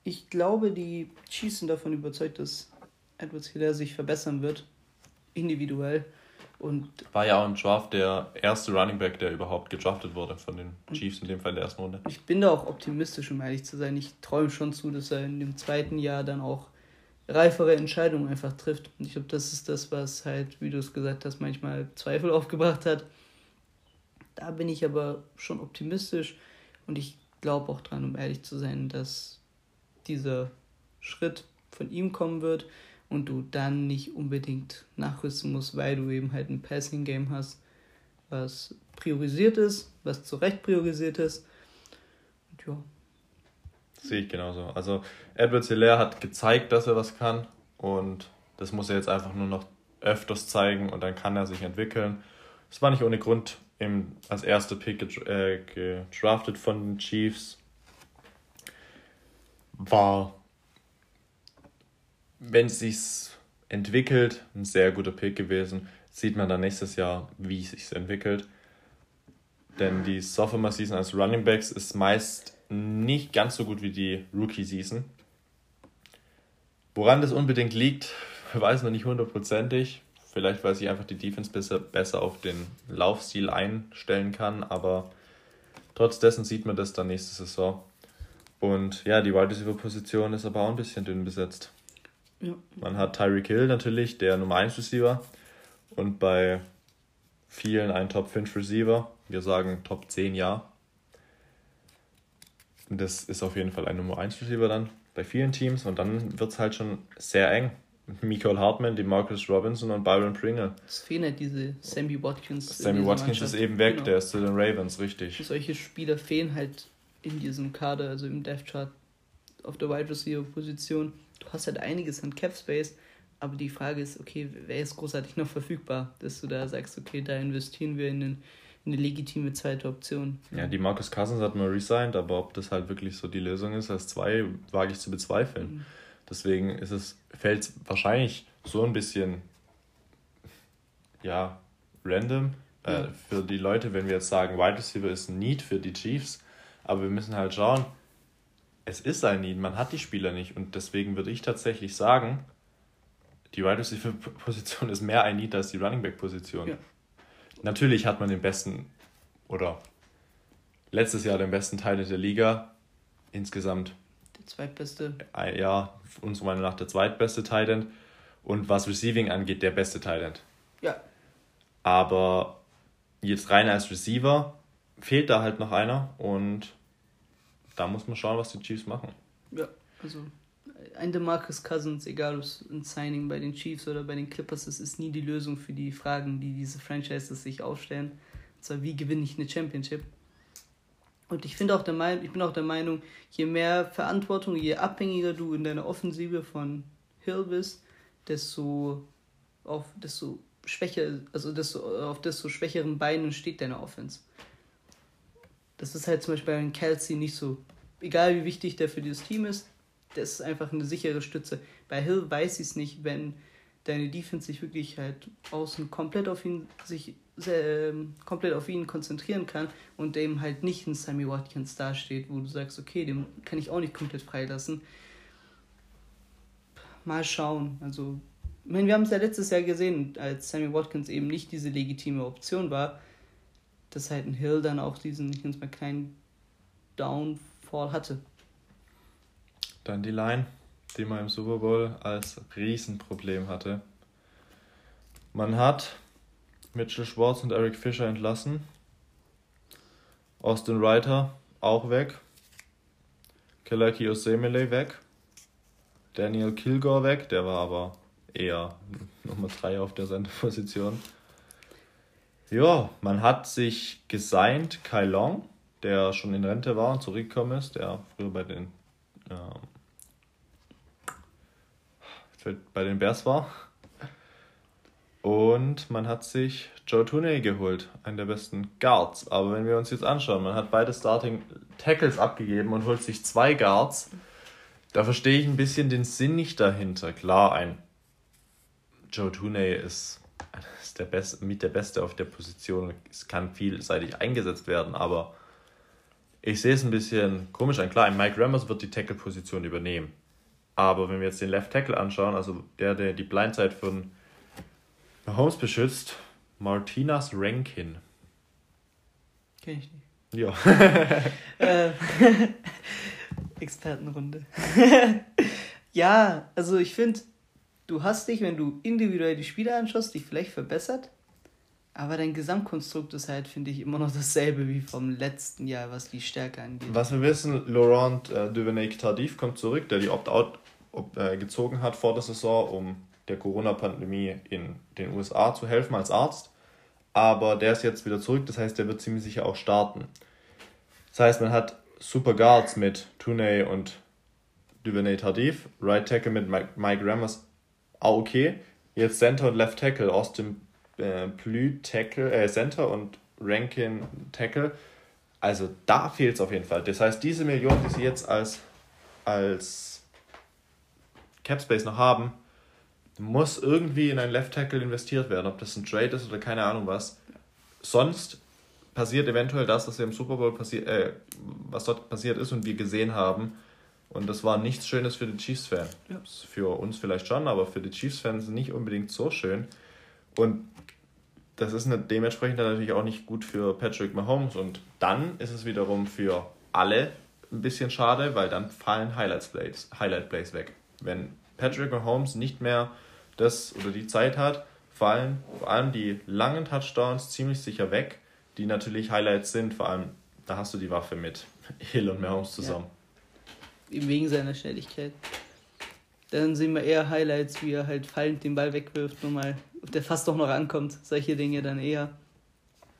Ich glaube, die Chiefs sind davon überzeugt, dass Edwards Hiller sich verbessern wird, individuell. Und War ja auch ein Draft der erste Running Back, der überhaupt gedraftet wurde von den Chiefs, in dem Fall in der ersten Runde. Ich bin da auch optimistisch, um ehrlich zu sein. Ich träume schon zu, dass er in dem zweiten Jahr dann auch reifere Entscheidungen einfach trifft. Und ich glaube, das ist das, was halt, wie du es gesagt hast, manchmal Zweifel aufgebracht hat. Da bin ich aber schon optimistisch und ich glaube auch dran, um ehrlich zu sein, dass dieser Schritt von ihm kommen wird und du dann nicht unbedingt nachrüsten musst, weil du eben halt ein Passing-Game hast, was priorisiert ist, was zu Recht priorisiert ist. Und ja. Sehe ich genauso. Also Edward Hilaire hat gezeigt, dass er was kann und das muss er jetzt einfach nur noch öfters zeigen und dann kann er sich entwickeln. Es war nicht ohne Grund im, als erster Pick äh, gedraftet von den Chiefs. War, wenn es sich entwickelt, ein sehr guter Pick gewesen. Sieht man dann nächstes Jahr, wie es sich entwickelt. Denn die Sophomore Season als Running Backs ist meist nicht ganz so gut wie die Rookie Season. Woran das unbedingt liegt, weiß noch nicht hundertprozentig. Vielleicht, weil sich einfach die Defense besser, besser auf den Laufstil einstellen kann, aber trotz dessen sieht man das dann nächste Saison. Und ja, die Wide Receiver Position ist aber auch ein bisschen dünn besetzt. Ja. Man hat Tyreek Hill natürlich, der Nummer 1 Receiver. Und bei vielen ein Top 5 Receiver. Wir sagen Top 10 ja. Das ist auf jeden Fall ein Nummer 1 Receiver dann bei vielen Teams. Und dann wird es halt schon sehr eng. Michael Hartman, die Marcus Robinson und Byron Pringle. Es fehlen halt diese Sammy Watkins. Sammy Watkins Mannschaft. ist eben weg, genau. der ist zu den Ravens, richtig. Solche Spieler fehlen halt in diesem Kader, also im Death Chart auf der Wide Receiver Position. Du hast halt einiges an Cap Space, aber die Frage ist, okay, wer ist großartig noch verfügbar, dass du da sagst, okay, da investieren wir in, den, in eine legitime zweite Option. Ja, die Marcus Cousins hat mal resigned, aber ob das halt wirklich so die Lösung ist als zwei, wage ich zu bezweifeln. Mhm. Deswegen ist es, fällt es wahrscheinlich so ein bisschen, ja, random äh, ja. für die Leute, wenn wir jetzt sagen, Wide Receiver ist ein Need für die Chiefs, aber wir müssen halt schauen, es ist ein Need, man hat die Spieler nicht und deswegen würde ich tatsächlich sagen, die Wide Receiver Position ist mehr ein Need als die Running Back Position. Ja. Natürlich hat man den besten oder letztes Jahr den besten Teil der Liga insgesamt zweitbeste. Ja, unserer Meinung nach der zweitbeste Titan. Und was Receiving angeht, der beste Titan. Ja. Aber jetzt rein als Receiver fehlt da halt noch einer und da muss man schauen, was die Chiefs machen. Ja, also ein DeMarcus Cousins, egal ob es ein Signing bei den Chiefs oder bei den Clippers ist, ist nie die Lösung für die Fragen, die diese Franchises sich aufstellen. Und zwar, wie gewinne ich eine Championship? Und ich finde auch der Meinung, ich bin auch der Meinung, je mehr Verantwortung, je abhängiger du in deiner Offensive von Hill bist, desto auf desto schwächer, also desto, auf desto schwächeren Beinen steht deine Offense. Das ist halt zum Beispiel bei Kelsey nicht so. Egal wie wichtig der für dieses Team ist, der ist einfach eine sichere Stütze. Bei Hill weiß ich es nicht, wenn deine Defense sich wirklich halt außen komplett auf ihn sich ähm, komplett auf ihn konzentrieren kann und eben halt nicht ein Sammy Watkins dasteht, wo du sagst, okay, den kann ich auch nicht komplett freilassen. Mal schauen. Also, ich meine, wir haben es ja letztes Jahr gesehen, als Sammy Watkins eben nicht diese legitime Option war, dass halt ein Hill dann auch diesen, ich nenne es mal, kleinen Downfall hatte. Dann die Line, die man im Super Bowl als Riesenproblem hatte. Man hat Mitchell Schwartz und Eric Fischer entlassen. Austin Reiter auch weg. Kelaki Osemele weg. Daniel Kilgore weg, der war aber eher Nummer 3 auf der Senderposition. Ja, man hat sich gesigned, Kai Long, der schon in Rente war und zurückgekommen ist, der früher bei den ähm, bei den Bears war. Und man hat sich Joe Tooney geholt, einen der besten Guards. Aber wenn wir uns jetzt anschauen, man hat beide Starting Tackles abgegeben und holt sich zwei Guards. Da verstehe ich ein bisschen den Sinn nicht dahinter. Klar, ein Joe Tooney ist, ist der Best, mit der Beste auf der Position. Es kann vielseitig eingesetzt werden, aber ich sehe es ein bisschen komisch an. Klar, ein Mike Ramos wird die Tackle-Position übernehmen. Aber wenn wir jetzt den Left Tackle anschauen, also der, der die Blindside von Mahomes beschützt Martinas Rankin. Kenn ich nicht. Ja. äh, Expertenrunde. Ja, also ich finde, du hast dich, wenn du individuell die Spiele anschaust, dich vielleicht verbessert. Aber dein Gesamtkonstrukt ist halt, finde ich, immer noch dasselbe wie vom letzten Jahr, was die Stärke angeht. Was wir wissen, Laurent äh, Duvenay-Tardif kommt zurück, der die Opt-out äh, gezogen hat vor der Saison, um der Corona-Pandemie in den USA zu helfen als Arzt. Aber der ist jetzt wieder zurück, das heißt, der wird ziemlich sicher auch starten. Das heißt, man hat Super Guards mit Tuney und Duvenay Tardif, Right Tackle mit Mike, Mike Rammers, auch okay. Jetzt Center und Left Tackle, Austin äh, Plü Tackle, äh, Center und Rankin Tackle. Also da fehlt es auf jeden Fall. Das heißt, diese Millionen, die sie jetzt als, als Capspace noch haben, muss irgendwie in ein Left Tackle investiert werden, ob das ein Trade ist oder keine Ahnung was. Sonst passiert eventuell das, was im Super Bowl passiert, äh, was dort passiert ist und wir gesehen haben. Und das war nichts Schönes für die Chiefs-Fans. Ja. Für uns vielleicht schon, aber für die Chiefs-Fans nicht unbedingt so schön. Und das ist eine, dementsprechend natürlich auch nicht gut für Patrick Mahomes. Und dann ist es wiederum für alle ein bisschen schade, weil dann fallen Highlight Plays, Highlight Plays weg. Wenn Patrick Mahomes nicht mehr das oder die Zeit hat, fallen vor allem die langen Touchdowns ziemlich sicher weg, die natürlich Highlights sind. Vor allem, da hast du die Waffe mit Hill und Mahomes zusammen. Ja. Wegen seiner Schnelligkeit. Dann sehen wir eher Highlights, wie er halt fallend den Ball wegwirft, nur mal, ob der fast doch noch ankommt. Solche Dinge dann eher.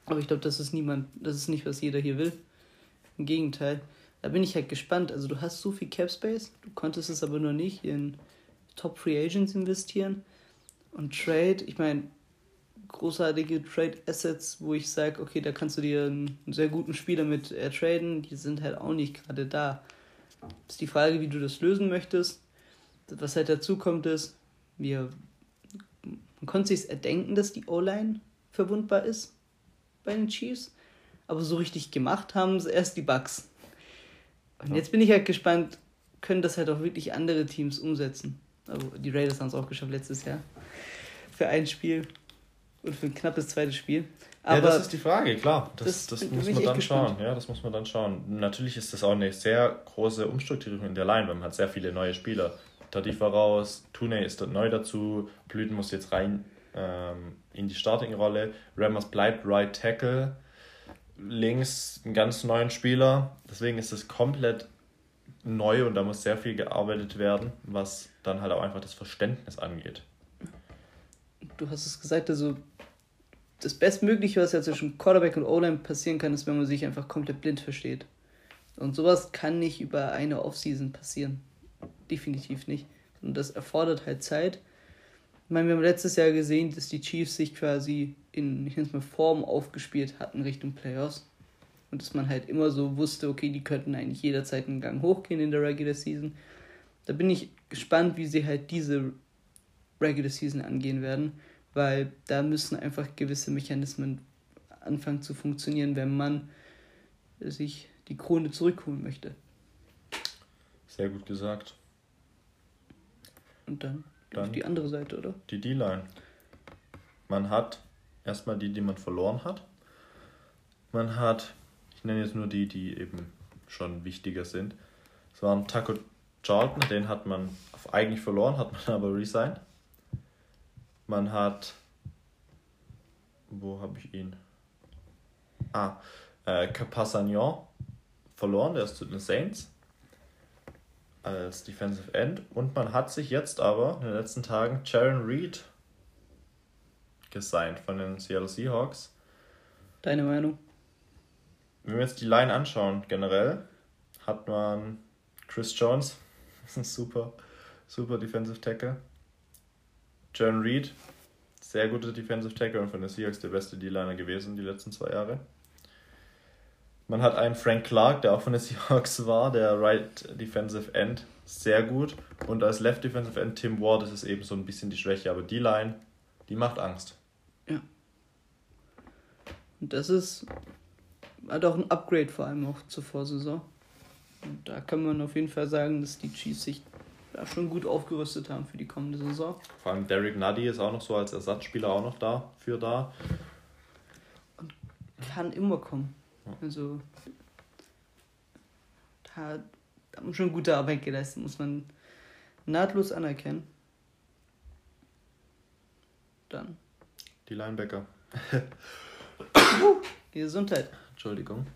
Aber ich glaube, das ist niemand, das ist nicht, was jeder hier will. Im Gegenteil. Da bin ich halt gespannt. Also du hast so viel Cap Space, du konntest es aber nur nicht in Top Free Agents investieren. Und Trade, ich meine, großartige Trade Assets, wo ich sage, okay, da kannst du dir einen, sehr guten Spieler mit äh, traden, die sind halt auch nicht gerade da. Ist die Frage, wie du das lösen möchtest. Was halt dazu kommt, ist, wir, man konnte sich erdenken, dass die O-Line verwundbar ist bei den Chiefs, aber so richtig gemacht haben es erst die Bugs. Und jetzt bin ich halt gespannt, können das halt auch wirklich andere Teams umsetzen. Also die Raiders haben es auch geschafft letztes Jahr. Für ein Spiel und für ein knappes zweites Spiel. Aber ja, das ist die Frage, klar. Das, das, das muss man dann schauen. Ja, das muss man dann schauen. Natürlich ist das auch eine sehr große Umstrukturierung in der Line, weil man hat sehr viele neue Spieler. Tadif war raus, Tune ist dort neu dazu, Blüten muss jetzt rein ähm, in die Starting-Rolle, Rammers bleibt Right Tackle, links einen ganz neuen Spieler. Deswegen ist es komplett neu und da muss sehr viel gearbeitet werden, was dann halt auch einfach das Verständnis angeht. Du hast es gesagt, also das Bestmögliche, was ja zwischen Quarterback und O-Line passieren kann, ist, wenn man sich einfach komplett blind versteht. Und sowas kann nicht über eine Offseason passieren. Definitiv nicht. Und das erfordert halt Zeit. Ich meine, wir haben letztes Jahr gesehen, dass die Chiefs sich quasi in, ich nenne es mal, Form aufgespielt hatten Richtung Playoffs. Und dass man halt immer so wusste, okay, die könnten eigentlich jederzeit einen Gang hochgehen in der Regular Season. Da bin ich gespannt, wie sie halt diese Regular Season angehen werden, weil da müssen einfach gewisse Mechanismen anfangen zu funktionieren, wenn man sich die Krone zurückholen möchte. Sehr gut gesagt. Und dann, dann die andere Seite, oder? Die D-Line. Man hat erstmal die, die man verloren hat. Man hat nenne jetzt nur die, die eben schon wichtiger sind. Es waren Taco Charlton, den hat man eigentlich verloren, hat man aber resigned. Man hat. Wo habe ich ihn? Ah, äh, Capasagnon verloren, der ist zu den Saints als Defensive End. Und man hat sich jetzt aber in den letzten Tagen Jaron Reed gesigned von den Seattle Seahawks. Deine Meinung? wenn wir jetzt die Line anschauen, generell, hat man Chris Jones, das ist ein super, super Defensive Tackle. John Reed, sehr guter Defensive Tackle und von den Seahawks der beste D-Liner gewesen die letzten zwei Jahre. Man hat einen Frank Clark, der auch von den Seahawks war, der Right Defensive End, sehr gut. Und als Left Defensive End Tim Ward, das ist eben so ein bisschen die Schwäche, aber die Line, die macht Angst. Ja. Und das ist hat auch ein Upgrade vor allem auch zur Vorsaison. Und da kann man auf jeden Fall sagen, dass die Chiefs sich da schon gut aufgerüstet haben für die kommende Saison. Vor allem Derek Nuddy ist auch noch so als Ersatzspieler auch noch da für da. Und kann immer kommen. Also da, da haben schon gute Arbeit geleistet, muss man, nahtlos anerkennen, dann. Die Linebacker. Gesundheit. Entschuldigung.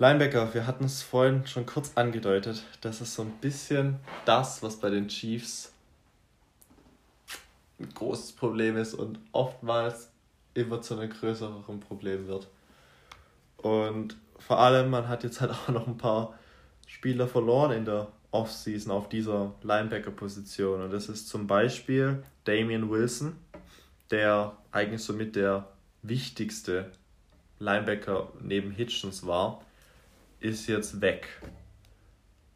Linebacker, wir hatten es vorhin schon kurz angedeutet. Das ist so ein bisschen das, was bei den Chiefs ein großes Problem ist und oftmals immer zu einem größeren Problem wird. Und vor allem, man hat jetzt halt auch noch ein paar Spieler verloren in der Offseason auf dieser Linebacker-Position. Und das ist zum Beispiel Damian Wilson, der eigentlich somit der wichtigste Linebacker neben Hitchens war, ist jetzt weg.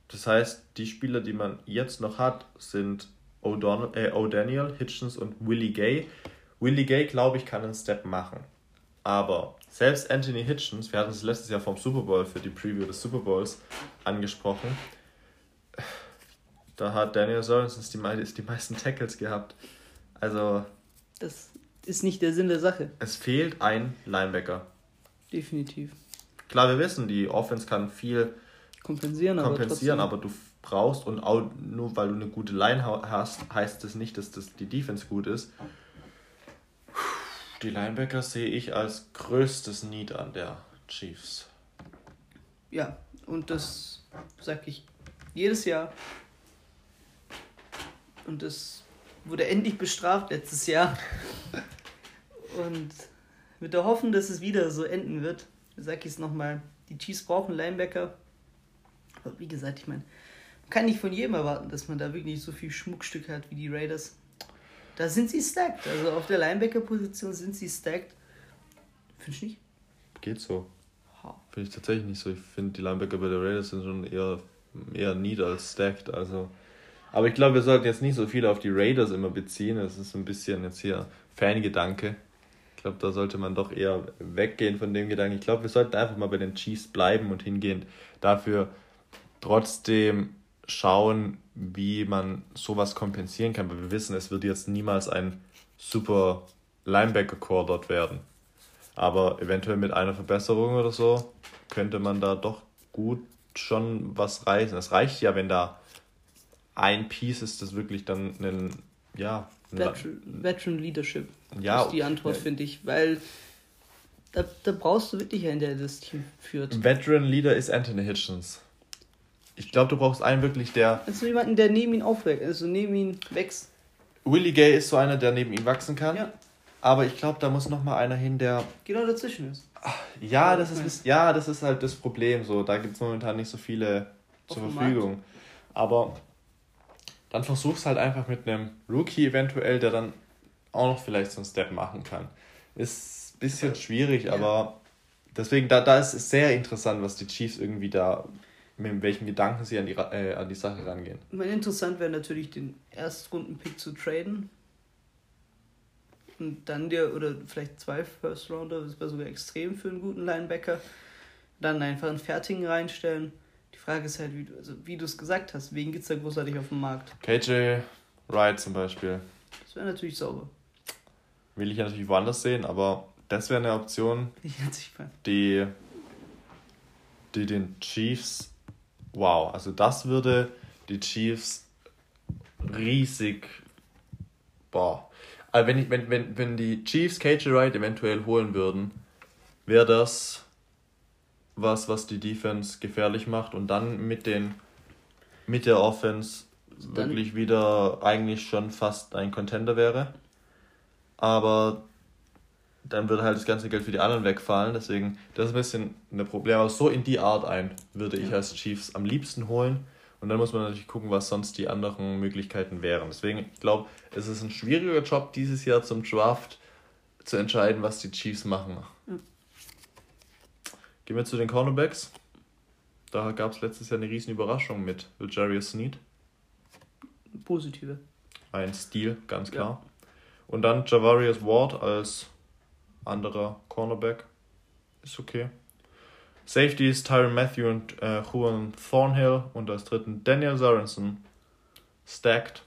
Das heißt, die Spieler, die man jetzt noch hat, sind äh, O'Daniel, Hitchens und Willie Gay. Willie Gay, glaube ich, kann einen Step machen. Aber selbst Anthony Hitchens, wir hatten es letztes Jahr vom Super Bowl für die Preview des Super Bowls angesprochen, da hat Daniel Sorensen die, die meisten Tackles gehabt. Also. Das ist nicht der Sinn der Sache. Es fehlt ein Linebacker. Definitiv. Klar, wir wissen, die Offense kann viel kompensieren, kompensieren aber, aber, du brauchst und auch nur weil du eine gute Line hast, heißt das nicht, dass das die Defense gut ist. Die Linebacker sehe ich als größtes Need an der Chiefs. Ja, und das sage ich jedes Jahr. Und das wurde endlich bestraft letztes Jahr. Und mit der Hoffnung, dass es wieder so enden wird, sage ich es nochmal, die Chiefs brauchen Linebacker. Aber wie gesagt, ich meine, man kann nicht von jedem erwarten, dass man da wirklich so viel Schmuckstück hat wie die Raiders. Da sind sie stacked. Also auf der Linebacker-Position sind sie stacked. Findest du nicht? Geht so. Finde ich tatsächlich nicht so. Ich finde, die Linebacker bei der Raiders sind schon eher, eher neat als stacked. Also. Aber ich glaube, wir sollten jetzt nicht so viel auf die Raiders immer beziehen. Das ist ein bisschen jetzt hier Fangedanke glaube, da sollte man doch eher weggehen von dem Gedanken. Ich glaube, wir sollten einfach mal bei den Chiefs bleiben und hingehend dafür trotzdem schauen, wie man sowas kompensieren kann. Weil wir wissen, es wird jetzt niemals ein super Linebacker-Core dort werden. Aber eventuell mit einer Verbesserung oder so könnte man da doch gut schon was reißen. Es reicht ja, wenn da ein Piece ist, das wirklich dann einen, ja, Veteran, Veteran Leadership ja, ist die Antwort, ja. finde ich, weil da, da brauchst du wirklich einen, der das Team führt. Veteran Leader ist Anthony Hitchens. Ich glaube, du brauchst einen wirklich, der. Also jemanden, der neben ihn aufwächst, also neben ihn wächst. Willie Gay ist so einer, der neben ihm wachsen kann. Ja. Aber ich glaube, da muss noch mal einer hin, der. Genau dazwischen ist. Ja, das ist, ja, das ist halt das Problem. So, da gibt es momentan nicht so viele Auf zur Verfügung. Markt. Aber dann versuch's halt einfach mit einem Rookie eventuell, der dann auch noch vielleicht so einen Step machen kann. Ist ein bisschen schwierig, ja. aber deswegen, da, da ist es sehr interessant, was die Chiefs irgendwie da, mit welchen Gedanken sie an die, äh, an die Sache rangehen. Meine, interessant wäre natürlich, den Erstrunden-Pick zu traden. Und dann dir, oder vielleicht zwei First Rounder, das wäre sogar extrem für einen guten Linebacker. Dann einfach einen fertigen reinstellen Frage ist halt, wie du, also wie du es gesagt hast, wen gibt es da großartig auf dem Markt? KJ Wright zum Beispiel. Das wäre natürlich sauber. Will ich ja natürlich woanders sehen, aber das wäre eine Option, die, die den Chiefs, wow, also das würde die Chiefs riesig, boah. Also wenn, ich, wenn, wenn, wenn die Chiefs KJ Wright eventuell holen würden, wäre das was, was die Defense gefährlich macht und dann mit den mit der Offense dann wirklich wieder eigentlich schon fast ein Contender wäre. Aber dann würde halt das ganze Geld für die anderen wegfallen. Deswegen, das ist ein bisschen ein Problem. Aber so in die Art ein würde ich als Chiefs am liebsten holen. Und dann muss man natürlich gucken, was sonst die anderen Möglichkeiten wären. Deswegen, ich glaube, es ist ein schwieriger Job dieses Jahr zum Draft zu entscheiden, was die Chiefs machen. Ja. Gehen wir zu den Cornerbacks. Da gab es letztes Jahr eine riesen Überraschung mit Jarius Sneed. Positive. Ein Stil, ganz klar. Ja. Und dann Javarius Ward als anderer Cornerback. Ist okay. Safety ist Tyron Matthew und äh, Juan Thornhill und als dritten Daniel Sorensen. Stacked.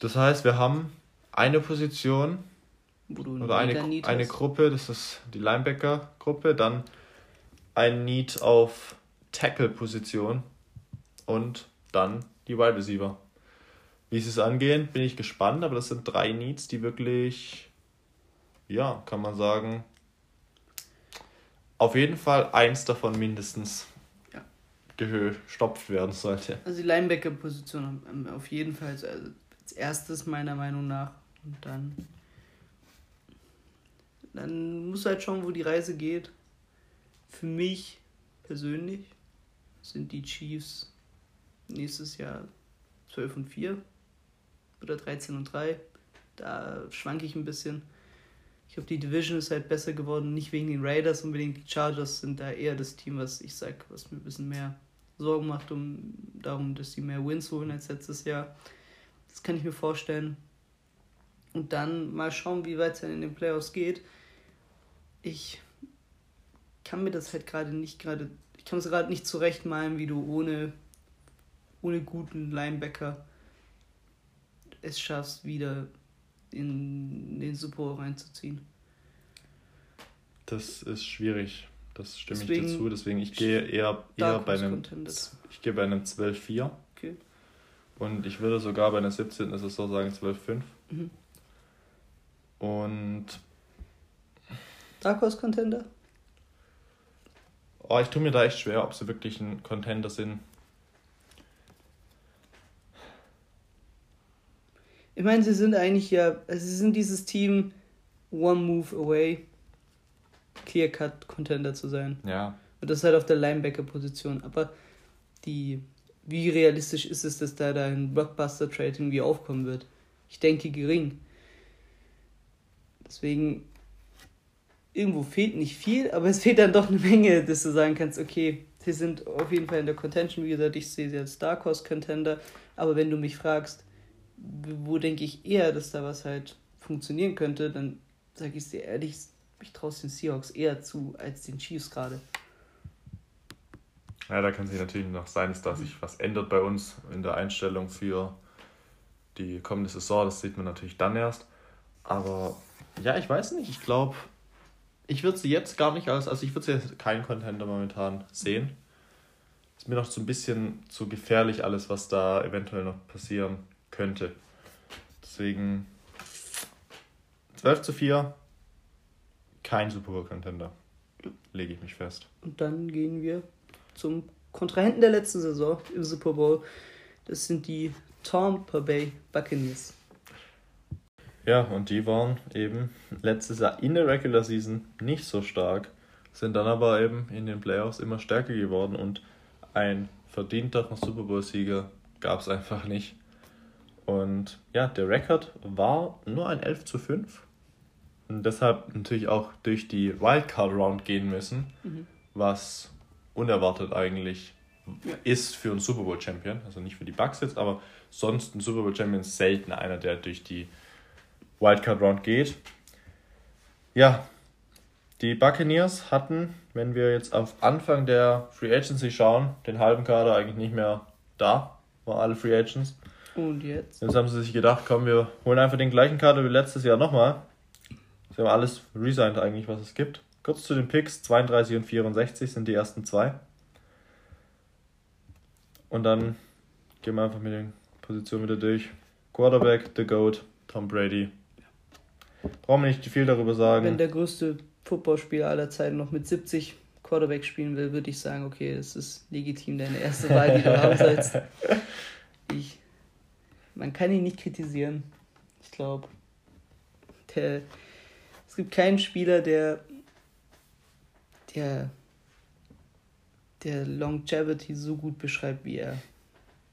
Das heißt, wir haben eine Position, oder eine, eine Gruppe, das ist die Linebacker-Gruppe, dann ein Need auf Tackle-Position und dann die Wide Receiver. Wie sie es angehen, bin ich gespannt, aber das sind drei Needs, die wirklich, ja, kann man sagen, auf jeden Fall eins davon mindestens ja. gestopft werden sollte. Also die Linebacker-Position auf jeden Fall als erstes meiner Meinung nach. Und dann, dann musst du halt schauen, wo die Reise geht. Für mich persönlich sind die Chiefs nächstes Jahr 12 und 4 oder 13 und 3. Da schwanke ich ein bisschen. Ich glaube, die Division ist halt besser geworden, nicht wegen den Raiders unbedingt. Die Chargers sind da eher das Team, was ich sag, was mir ein bisschen mehr Sorgen macht, um darum, dass sie mehr Wins holen als letztes Jahr. Das kann ich mir vorstellen. Und dann mal schauen, wie weit es dann in den Playoffs geht. Ich kann mir das halt gerade nicht gerade, ich kann es gerade nicht zurechtmalen, wie du ohne, ohne guten Linebacker es schaffst, wieder in den Bowl reinzuziehen. Das ist schwierig. Das stimme deswegen ich dazu. Deswegen ich gehe eher, eher bei einem ich gehe bei einem 12-4. Okay. Und ich würde sogar bei einer 17. Saison sagen 12-5. Mhm. Und Dark Horse Contender? Oh, ich tue mir da echt schwer, ob sie wirklich ein Contender sind. Ich meine, sie sind eigentlich ja, also sie sind dieses Team one move away, clear-cut Contender zu sein. Ja. Und das halt auf der Linebacker-Position. Aber die, wie realistisch ist es, dass da, da ein Blockbuster-Trade irgendwie aufkommen wird? Ich denke gering. Deswegen, irgendwo fehlt nicht viel, aber es fehlt dann doch eine Menge, dass du sagen kannst, okay, sie sind auf jeden Fall in der Contention. Wie gesagt, ich sehe sie als Dark Horse Contender. Aber wenn du mich fragst, wo denke ich eher, dass da was halt funktionieren könnte, dann sage ich es dir ehrlich, ich traue es den Seahawks eher zu als den Chiefs gerade. Ja, da kann sich natürlich noch sein, dass sich was ändert bei uns in der Einstellung für die kommende Saison. Das sieht man natürlich dann erst. Aber ja, ich weiß nicht. Ich glaube, ich würde sie jetzt gar nicht als, also ich würde sie jetzt keinen Contender momentan sehen. Ist mir noch so ein bisschen zu gefährlich alles, was da eventuell noch passieren könnte. Deswegen 12 zu 4, kein Super Bowl Contender. Lege ich mich fest. Und dann gehen wir zum Kontrahenten der letzten Saison im Super Bowl. Das sind die Tampa Bay Buccaneers. Ja, und die waren eben letztes Jahr in der Regular Season nicht so stark, sind dann aber eben in den Playoffs immer stärker geworden und ein verdienter Super Bowl-Sieger gab es einfach nicht. Und ja, der Rekord war nur ein 11 zu 5. Und deshalb natürlich auch durch die Wildcard Round gehen müssen, mhm. was unerwartet eigentlich ja. ist für einen Super Bowl Champion. Also nicht für die Bucks jetzt, aber sonst ein Super Bowl Champion ist selten einer, der durch die Wildcard Round geht. Ja, die Buccaneers hatten, wenn wir jetzt auf Anfang der Free Agency schauen, den halben Kader eigentlich nicht mehr da, waren alle Free Agents. Und jetzt? Jetzt haben sie sich gedacht, komm, wir holen einfach den gleichen Kader wie letztes Jahr nochmal. Sie haben alles resigned eigentlich, was es gibt. Kurz zu den Picks, 32 und 64 sind die ersten zwei. Und dann gehen wir einfach mit den Positionen wieder durch. Quarterback, The Goat, Tom Brady. Brauchen wir nicht viel darüber sagen. Wenn der größte Footballspieler aller Zeiten noch mit 70 Quarterback spielen will, würde ich sagen, okay, es ist legitim deine erste Wahl, die du haben sollst. Ich man kann ihn nicht kritisieren. Ich glaube, es gibt keinen Spieler, der, der, der Longevity so gut beschreibt wie er.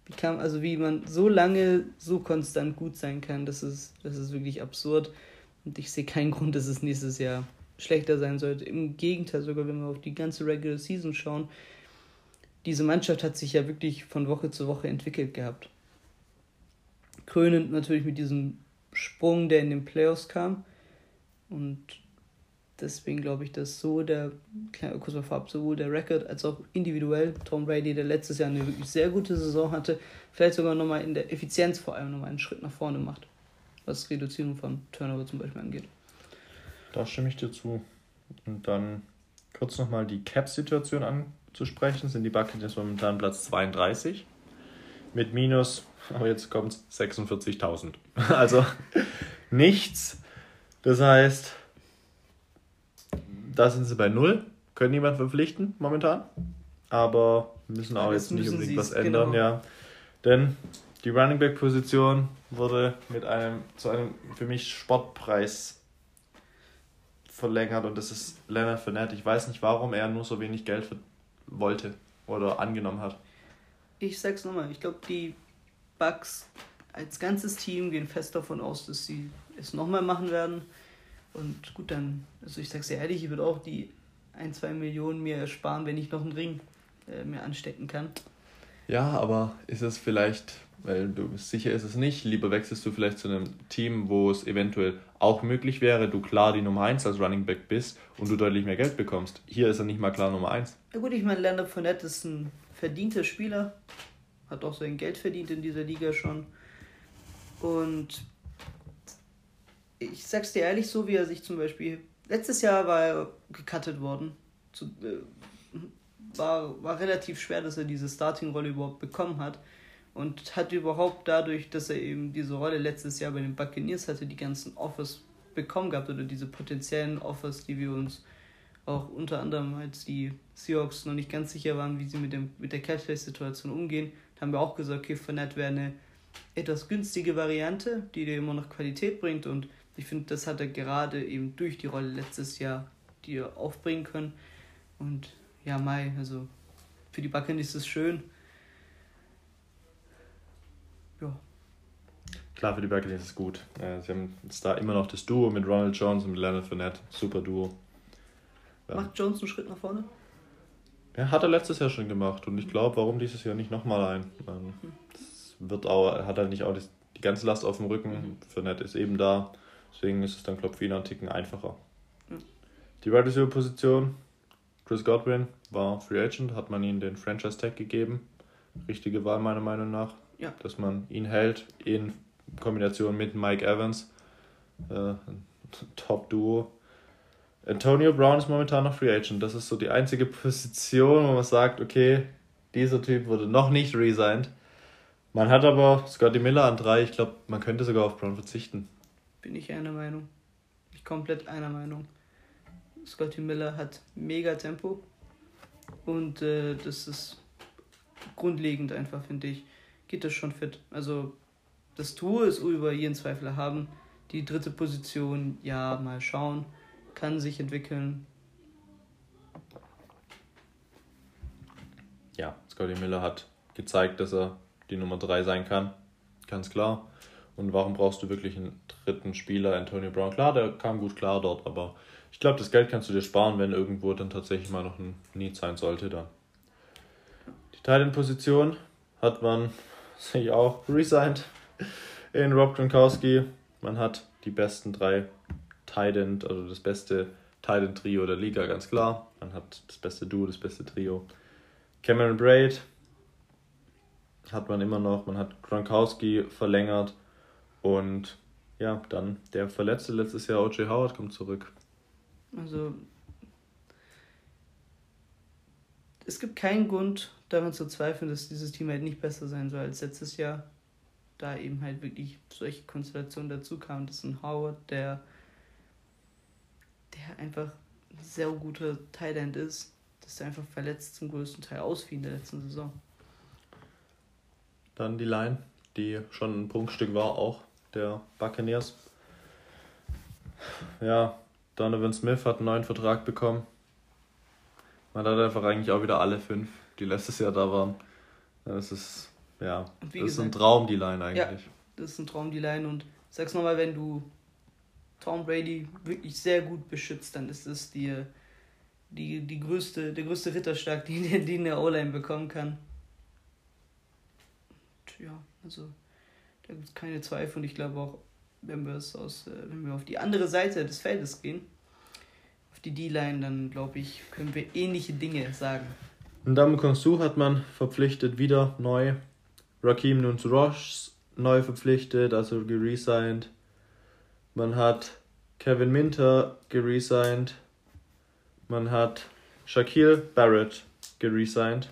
Wie kann, also wie man so lange so konstant gut sein kann, das ist, das ist wirklich absurd. Und ich sehe keinen Grund, dass es nächstes Jahr schlechter sein sollte. Im Gegenteil, sogar wenn wir auf die ganze Regular Season schauen, diese Mannschaft hat sich ja wirklich von Woche zu Woche entwickelt gehabt krönend natürlich mit diesem Sprung, der in den Playoffs kam. Und deswegen glaube ich, dass so der, kurz mal vorab, sowohl der Record als auch individuell Tom Brady, der letztes Jahr eine wirklich sehr gute Saison hatte, vielleicht sogar nochmal in der Effizienz vor allem nochmal einen Schritt nach vorne macht, was Reduzierung von Turnover zum Beispiel angeht. Da stimme ich dir zu. Und dann kurz nochmal die Cap-Situation anzusprechen, sind die Buccaneers momentan Platz 32 mit minus, aber jetzt kommt 46.000. Also nichts. Das heißt, da sind sie bei null, können niemand verpflichten momentan, aber müssen auch jetzt nicht unbedingt was ändern, genau. ja. Denn die Running Back Position wurde mit einem zu einem für mich Sportpreis verlängert und das ist Leonard Fournette. Ich weiß nicht, warum er nur so wenig Geld wollte oder angenommen hat. Ich sag's nochmal, ich glaube, die Bucks als ganzes Team gehen fest davon aus, dass sie es nochmal machen werden. Und gut, dann, also ich sag's dir ehrlich, ich würde auch die 1, 2 Millionen mir ersparen, wenn ich noch einen Ring äh, mir anstecken kann. Ja, aber ist es vielleicht weil du sicher ist es nicht. Lieber wechselst du vielleicht zu einem Team, wo es eventuell auch möglich wäre, du klar die Nummer 1 als Running Back bist und du deutlich mehr Geld bekommst. Hier ist er nicht mal klar Nummer 1. Ja gut, ich meine, Leonard Fournette ist ein verdienter Spieler, hat auch sein Geld verdient in dieser Liga schon. Und ich sag's dir ehrlich, so wie er sich zum Beispiel. Letztes Jahr war er gecuttet worden. Zu, äh, war, war relativ schwer, dass er diese Starting-Rolle überhaupt bekommen hat und hat überhaupt dadurch, dass er eben diese Rolle letztes Jahr bei den Buccaneers hatte, die ganzen Offers bekommen gehabt oder diese potenziellen Offers, die wir uns auch unter anderem, als die Seahawks noch nicht ganz sicher waren, wie sie mit, dem, mit der Catchplay-Situation umgehen, haben wir auch gesagt, okay, Fournette wäre eine etwas günstige Variante, die dir immer noch Qualität bringt und ich finde, das hat er gerade eben durch die Rolle letztes Jahr dir aufbringen können und ja, Mai, also für die Buccaneers ist es schön, ja. Klar, für die Buccaneers ist es gut. Sie haben jetzt da immer noch das Duo mit Ronald Jones und Leonard Fournette. Super Duo. Macht Jones einen Schritt nach vorne? Ja, hat er letztes Jahr schon gemacht. Und ich glaube, warum dieses Jahr nicht nochmal ein? Das wird auch, hat er nicht auch die ganze Last auf dem Rücken. Mhm. Fournette ist eben da. Deswegen ist es dann, glaube ich, wieder einen Ticken einfacher. Mhm. Die Wide Receiver Position, Chris Godwin war Free Agent, hat man ihm den Franchise Tag gegeben. Richtige Wahl meiner Meinung nach ja. dass man ihn hält in Kombination mit Mike Evans. Äh, Top-Duo. Antonio Brown ist momentan noch Free Agent. Das ist so die einzige Position, wo man sagt, okay, dieser Typ wurde noch nicht resigned. Man hat aber Scotty Miller an drei. Ich glaube, man könnte sogar auf Brown verzichten. Bin ich einer Meinung. Ich komplett einer Meinung. Scotty Miller hat mega Tempo. Und äh, das ist grundlegend einfach, finde ich geht das schon fit. Also das Tour ist über jeden Zweifel haben. Die dritte Position, ja, mal schauen, kann sich entwickeln. Ja, Scotty Miller hat gezeigt, dass er die Nummer 3 sein kann. Ganz klar. Und warum brauchst du wirklich einen dritten Spieler, Antonio Brown? Klar, der kam gut klar dort, aber ich glaube, das Geld kannst du dir sparen, wenn irgendwo dann tatsächlich mal noch ein Need sein sollte. Dann. Die Titan-Position hat man sehe ich auch, resigned in Rob Gronkowski. Man hat die besten drei Titan, also das beste Titan Trio der Liga, ganz klar. Man hat das beste Duo, das beste Trio. Cameron Braid hat man immer noch. Man hat Gronkowski verlängert und ja, dann der Verletzte letztes Jahr, O.J. Howard, kommt zurück. Also, es gibt keinen Grund, daran zu zweifeln, dass dieses Team halt nicht besser sein soll als letztes Jahr. Da eben halt wirklich solche Konstellationen dazu kamen. Das ist ein Howard, der einfach ein sehr guter Thailand ist, dass er einfach verletzt zum größten Teil ausfiel in der letzten Saison. Dann die Line, die schon ein Prunkstück war, auch der Buccaneers. Ja, Donovan Smith hat einen neuen Vertrag bekommen. Man hat einfach eigentlich auch wieder alle fünf die letztes Jahr da waren. Das ist, ja, das gesagt, ist ein Traum, die Line eigentlich. Ja, das ist ein Traum, die Line. Und sag's nochmal, wenn du Tom Brady wirklich sehr gut beschützt, dann ist das die, die, die größte, der größte Ritterschlag, den, den der O-Line bekommen kann. Und ja, also da gibt es keine Zweifel und ich glaube auch, wenn wir es aus, äh, wenn wir auf die andere Seite des Feldes gehen, auf die D-Line, dann glaube ich, können wir ähnliche Dinge sagen. Ndam Konsu hat man verpflichtet, wieder neu. Rakim Nuns Roche neu verpflichtet, also geresigned. Man hat Kevin Minter geresigned. Man hat Shaquille Barrett geresigned.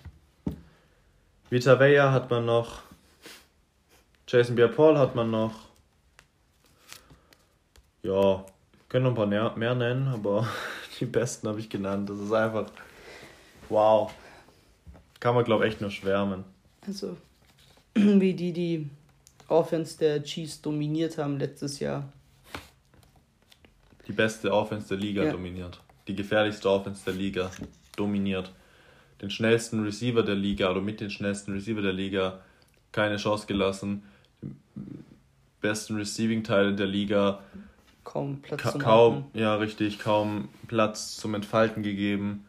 Vita Veya hat man noch Jason Pierre-Paul hat man noch. Ja, können noch ein paar mehr, mehr nennen, aber die besten habe ich genannt. Das ist einfach. Wow. Kann man, glaube ich, echt nur schwärmen. Also, wie die die Offense der Chiefs dominiert haben letztes Jahr. Die beste Offense der Liga ja. dominiert. Die gefährlichste Offense der Liga dominiert. Den schnellsten Receiver der Liga oder mit den schnellsten Receiver der Liga keine Chance gelassen. Den besten Receiving-Teil der Liga. Kaum Platz ka kaum, Ja, richtig, kaum Platz zum Entfalten gegeben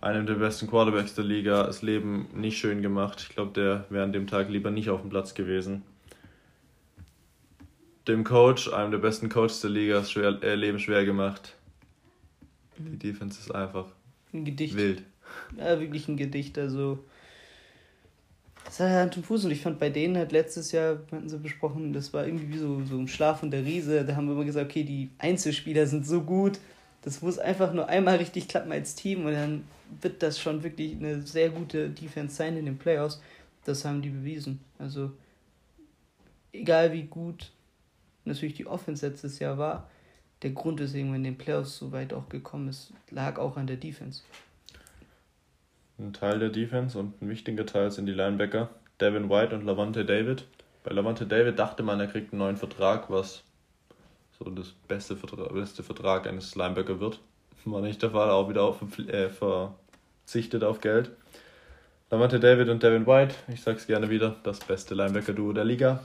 einem der besten Quarterbacks der Liga das Leben nicht schön gemacht. Ich glaube, der wäre an dem Tag lieber nicht auf dem Platz gewesen. Dem Coach, einem der besten Coaches der Liga, das schwer, äh, Leben schwer gemacht. Die Defense ist einfach ein Gedicht. wild. Ja, wirklich ein Gedicht. Also, das hat Hand und Fuß und ich fand bei denen halt letztes Jahr, hatten sie besprochen, das war irgendwie wie so, so ein Schlaf und der Riese. Da haben wir immer gesagt, okay, die Einzelspieler sind so gut, das muss einfach nur einmal richtig klappen als Team und dann wird das schon wirklich eine sehr gute Defense sein in den Playoffs. Das haben die bewiesen. Also, egal wie gut natürlich die Offense letztes Jahr war, der Grund, weswegen man in den Playoffs so weit auch gekommen ist, lag auch an der Defense. Ein Teil der Defense und ein wichtiger Teil sind die Linebacker, Devin White und Lavante David. Bei Lavante David dachte man, er kriegt einen neuen Vertrag, was so das beste Vertrag, beste Vertrag eines Linebacker wird. War nicht der Fall, auch wieder auf, äh, verzichtet auf Geld. Lavante David und Devin White, ich sag's gerne wieder, das beste Linebacker-Duo der Liga.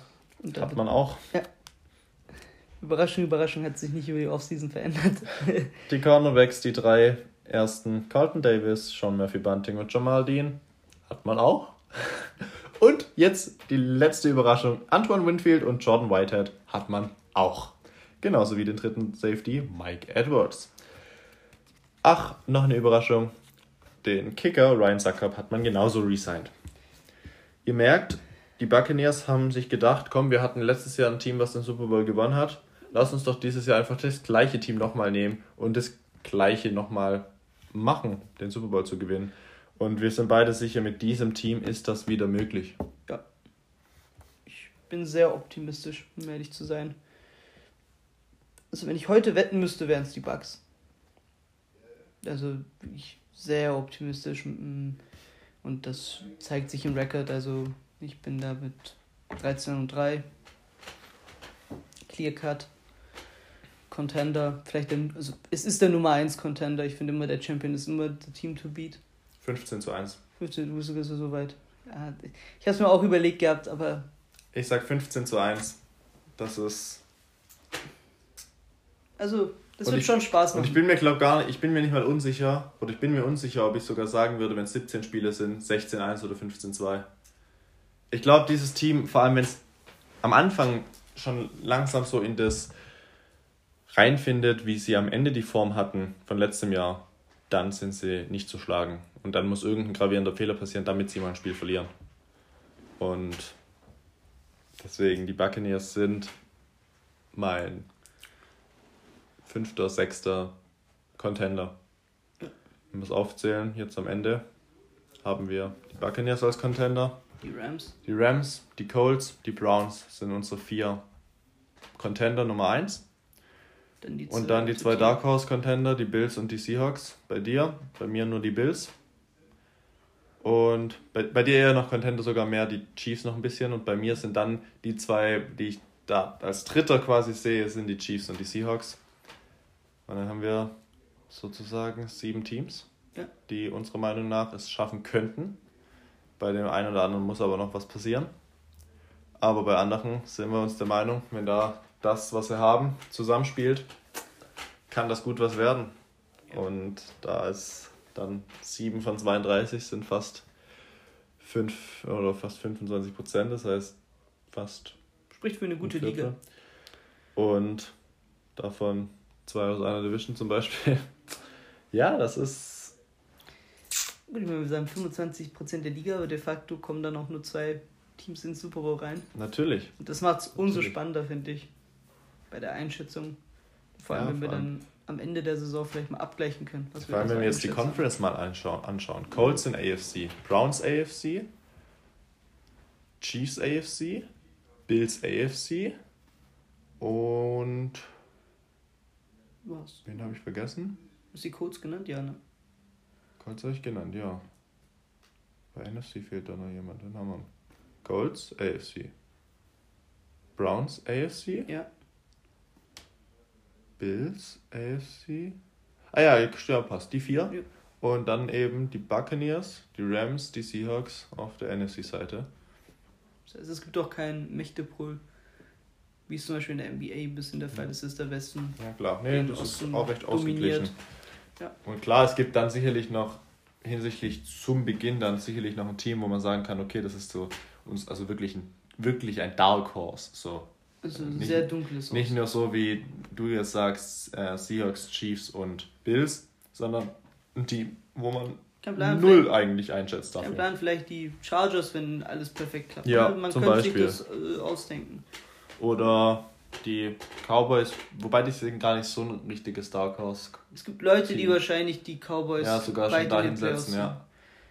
Hat man auch. Ja. Überraschung, Überraschung hat sich nicht über die Offseason verändert. die Cornerbacks, die drei ersten, Carlton Davis, Sean Murphy Bunting und Jamal Dean, hat man auch. Und jetzt die letzte Überraschung, Antoine Winfield und Jordan Whitehead hat man auch. Genauso wie den dritten Safety, Mike Edwards. Ach, noch eine Überraschung. Den Kicker Ryan Suckup hat man genauso resigned. Ihr merkt, die Buccaneers haben sich gedacht, komm, wir hatten letztes Jahr ein Team, was den Super Bowl gewonnen hat. Lass uns doch dieses Jahr einfach das gleiche Team nochmal nehmen und das gleiche nochmal machen, den Super Bowl zu gewinnen. Und wir sind beide sicher, mit diesem Team ist das wieder möglich. Ja. Ich bin sehr optimistisch, um ehrlich zu sein. Also wenn ich heute wetten müsste, wären es die Bugs. Also ich sehr optimistisch. Mm, und das zeigt sich im Record. Also ich bin da mit 13 und 3. Clear Cut. Contender. Vielleicht der, also es ist der Nummer 1 Contender. Ich finde immer, der Champion ist immer der Team to beat. 15 zu 1. 15, du bist sogar so weit. Ja, ich habe es mir auch überlegt gehabt, aber. Ich sag 15 zu 1. Das ist. Also, das und wird ich, schon Spaß machen. Und ich bin mir, glaube gar nicht, ich bin mir nicht mal unsicher, oder ich bin mir unsicher, ob ich sogar sagen würde, wenn es 17 Spiele sind, 16-1 oder 15-2. Ich glaube, dieses Team, vor allem wenn es am Anfang schon langsam so in das reinfindet, wie sie am Ende die Form hatten von letztem Jahr, dann sind sie nicht zu schlagen. Und dann muss irgendein gravierender Fehler passieren, damit sie mal ein Spiel verlieren. Und deswegen, die Buccaneers sind mein fünfter, sechster Contender. Wir es aufzählen, jetzt am Ende haben wir die Buccaneers als Contender. Die Rams. Die Rams, die Colts, die Browns sind unsere vier Contender Nummer 1. und dann die zwei Dark Horse Contender, die Bills und die Seahawks. Bei dir, bei mir nur die Bills. Und bei, bei dir eher noch Contender sogar mehr die Chiefs noch ein bisschen. Und bei mir sind dann die zwei, die ich da als Dritter quasi sehe, sind die Chiefs und die Seahawks. Und dann haben wir sozusagen sieben Teams, ja. die unserer Meinung nach es schaffen könnten. Bei dem einen oder anderen muss aber noch was passieren. Aber bei anderen sind wir uns der Meinung, wenn da das, was wir haben, zusammenspielt, kann das gut was werden. Und da ist dann 7 von 32 sind fast 5 oder fast 25 Prozent, das heißt fast. Spricht für eine gute Liga. Und davon zwei aus einer Division zum Beispiel. ja, das ist. Gut, ich meine, wir sagen 25% der Liga, aber de facto kommen dann auch nur zwei Teams ins Super Bowl rein. Natürlich. Und das macht es umso spannender, finde ich. Bei der Einschätzung. Vor allem, ja, wenn wir dann am Ende der Saison vielleicht mal abgleichen können. vor allem, wenn wir jetzt die Conference mal anschauen. anschauen. Colts in AFC, Browns AFC, Chiefs AFC, Bills AFC und. Was? Wen habe ich vergessen? Hast du die Codes genannt? Ja, ne? Colts habe ich genannt, ja. Bei NFC fehlt da noch jemand. Den haben wir. Colts AFC. Browns AFC. Ja. Bills AFC. Ah ja, ja, passt. Die vier. Ja. Und dann eben die Buccaneers, die Rams, die Seahawks auf der NFC-Seite. Heißt, es gibt auch keinen Mächtepool, wie es zum Beispiel in der NBA ein bisschen der Fall ist, ist der Westen. Ja klar, nee, das ist Osten auch recht dominiert. ausgeglichen. Ja. Und klar, es gibt dann sicherlich noch hinsichtlich zum Beginn dann sicherlich noch ein Team, wo man sagen kann, okay, das ist so uns also wirklich ein wirklich ein Dark Horse. So. Also ein Nicht- sehr dunkles Nicht nur so wie du jetzt sagst, äh, Seahawks, Chiefs und Bills, sondern ein Team, wo man Kein Plan, null eigentlich einschätzt Kein dafür. Plan, vielleicht die Chargers, wenn alles perfekt klappt. Ja, man zum könnte Beispiel. sich das äh, ausdenken. Oder die Cowboys, wobei die sind gar nicht so ein richtiges Dark Horse. Es gibt Leute, die wahrscheinlich die Cowboys Ja, sogar schon dahin setzen, ja.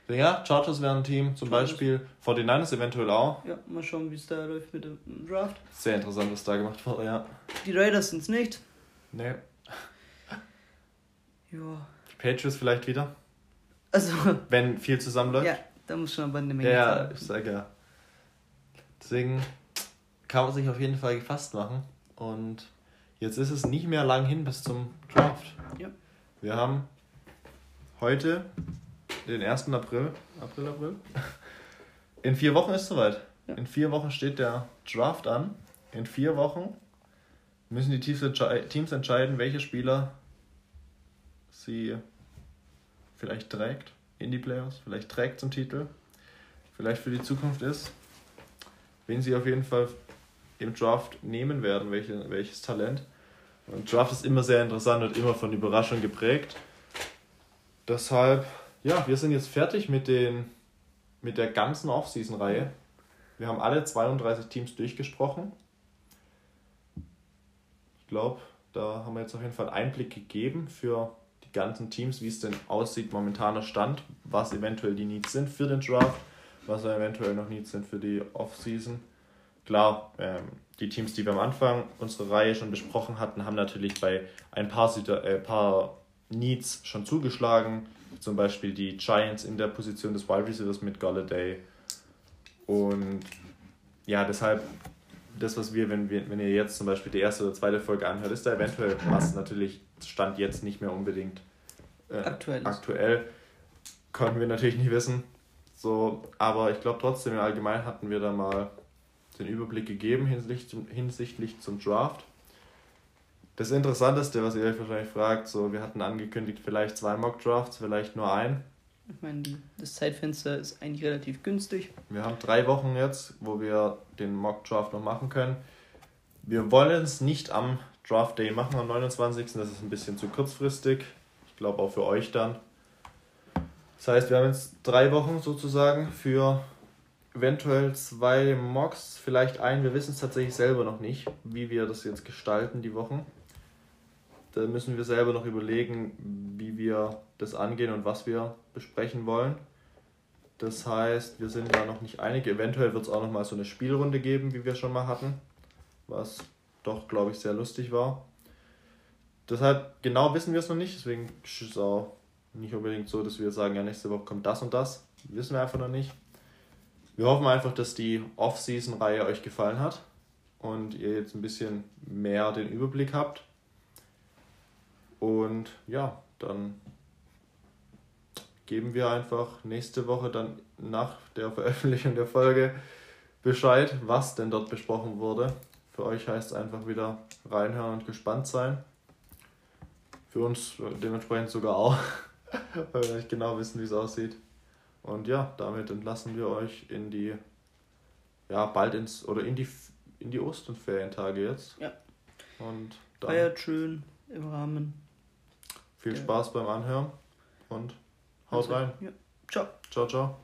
Ja, Chargers wären ein Team, zum Chargers. Beispiel 49ers eventuell auch. Ja, mal schauen, wie es da läuft mit dem Draft. Sehr interessant, was da gemacht wurde, ja. Die Raiders sind es nicht. Nee. Ja. Die Patriots vielleicht wieder, Also, wenn viel zusammenläuft. ja, da muss schon aber eine Menge Ja, sein. ich sag ja. Deswegen kann man sich auf jeden Fall gefasst machen. Und jetzt ist es nicht mehr lang hin bis zum Draft. Ja. Wir haben heute den 1. April. April, April? In vier Wochen ist es soweit. Ja. In vier Wochen steht der Draft an. In vier Wochen müssen die Teams, entschei- Teams entscheiden, welche Spieler sie vielleicht trägt in die Playoffs, vielleicht trägt zum Titel, vielleicht für die Zukunft ist, wen sie auf jeden Fall im Draft nehmen werden, welche, welches Talent. Und Draft ist immer sehr interessant und immer von Überraschung geprägt. Deshalb, ja, wir sind jetzt fertig mit, den, mit der ganzen Offseason-Reihe. Wir haben alle 32 Teams durchgesprochen. Ich glaube, da haben wir jetzt auf jeden Fall Einblick gegeben für die ganzen Teams, wie es denn aussieht, momentaner Stand, was eventuell die Needs sind für den Draft, was eventuell noch Needs sind für die Offseason. Klar, ähm, die Teams, die wir am Anfang unserer Reihe schon besprochen hatten, haben natürlich bei ein paar, äh, paar Needs schon zugeschlagen. Zum Beispiel die Giants in der Position des Wide Receivers mit Galladay. Und ja, deshalb, das, was wir, wenn, wir, wenn ihr jetzt zum Beispiel die erste oder zweite Folge anhört, ist da eventuell was natürlich Stand jetzt nicht mehr unbedingt äh, Aktuell ist. aktuell. Konnten wir natürlich nicht wissen. So, aber ich glaube trotzdem, im Allgemeinen hatten wir da mal den Überblick gegeben hinsichtlich zum, hinsichtlich zum Draft. Das Interessanteste, was ihr euch wahrscheinlich fragt, so wir hatten angekündigt, vielleicht zwei Mock Drafts, vielleicht nur ein. Ich meine, das Zeitfenster ist eigentlich relativ günstig. Wir haben drei Wochen jetzt, wo wir den Mock Draft noch machen können. Wir wollen es nicht am Draft Day machen, am 29. Das ist ein bisschen zu kurzfristig. Ich glaube auch für euch dann. Das heißt, wir haben jetzt drei Wochen sozusagen für eventuell zwei Mocks, vielleicht einen. Wir wissen es tatsächlich selber noch nicht, wie wir das jetzt gestalten, die Wochen. Da müssen wir selber noch überlegen, wie wir das angehen und was wir besprechen wollen. Das heißt, wir sind da noch nicht einig. Eventuell wird es auch noch mal so eine Spielrunde geben, wie wir schon mal hatten, was doch, glaube ich, sehr lustig war. Deshalb genau wissen wir es noch nicht, deswegen ist es auch nicht unbedingt so, dass wir sagen, ja, nächste Woche kommt das und das. Wissen wir einfach noch nicht. Wir hoffen einfach, dass die Off-Season-Reihe euch gefallen hat und ihr jetzt ein bisschen mehr den Überblick habt. Und ja, dann geben wir einfach nächste Woche dann nach der Veröffentlichung der Folge Bescheid, was denn dort besprochen wurde. Für euch heißt es einfach wieder reinhören und gespannt sein. Für uns dementsprechend sogar auch, weil wir nicht genau wissen, wie es aussieht. Und ja, damit entlassen wir euch in die, ja, bald ins, oder in die, in die Osterferientage jetzt. Ja. Und dann Feiert schön im Rahmen. Viel Ja. Spaß beim Anhören und haut rein. Ja. Ciao. Ciao, ciao.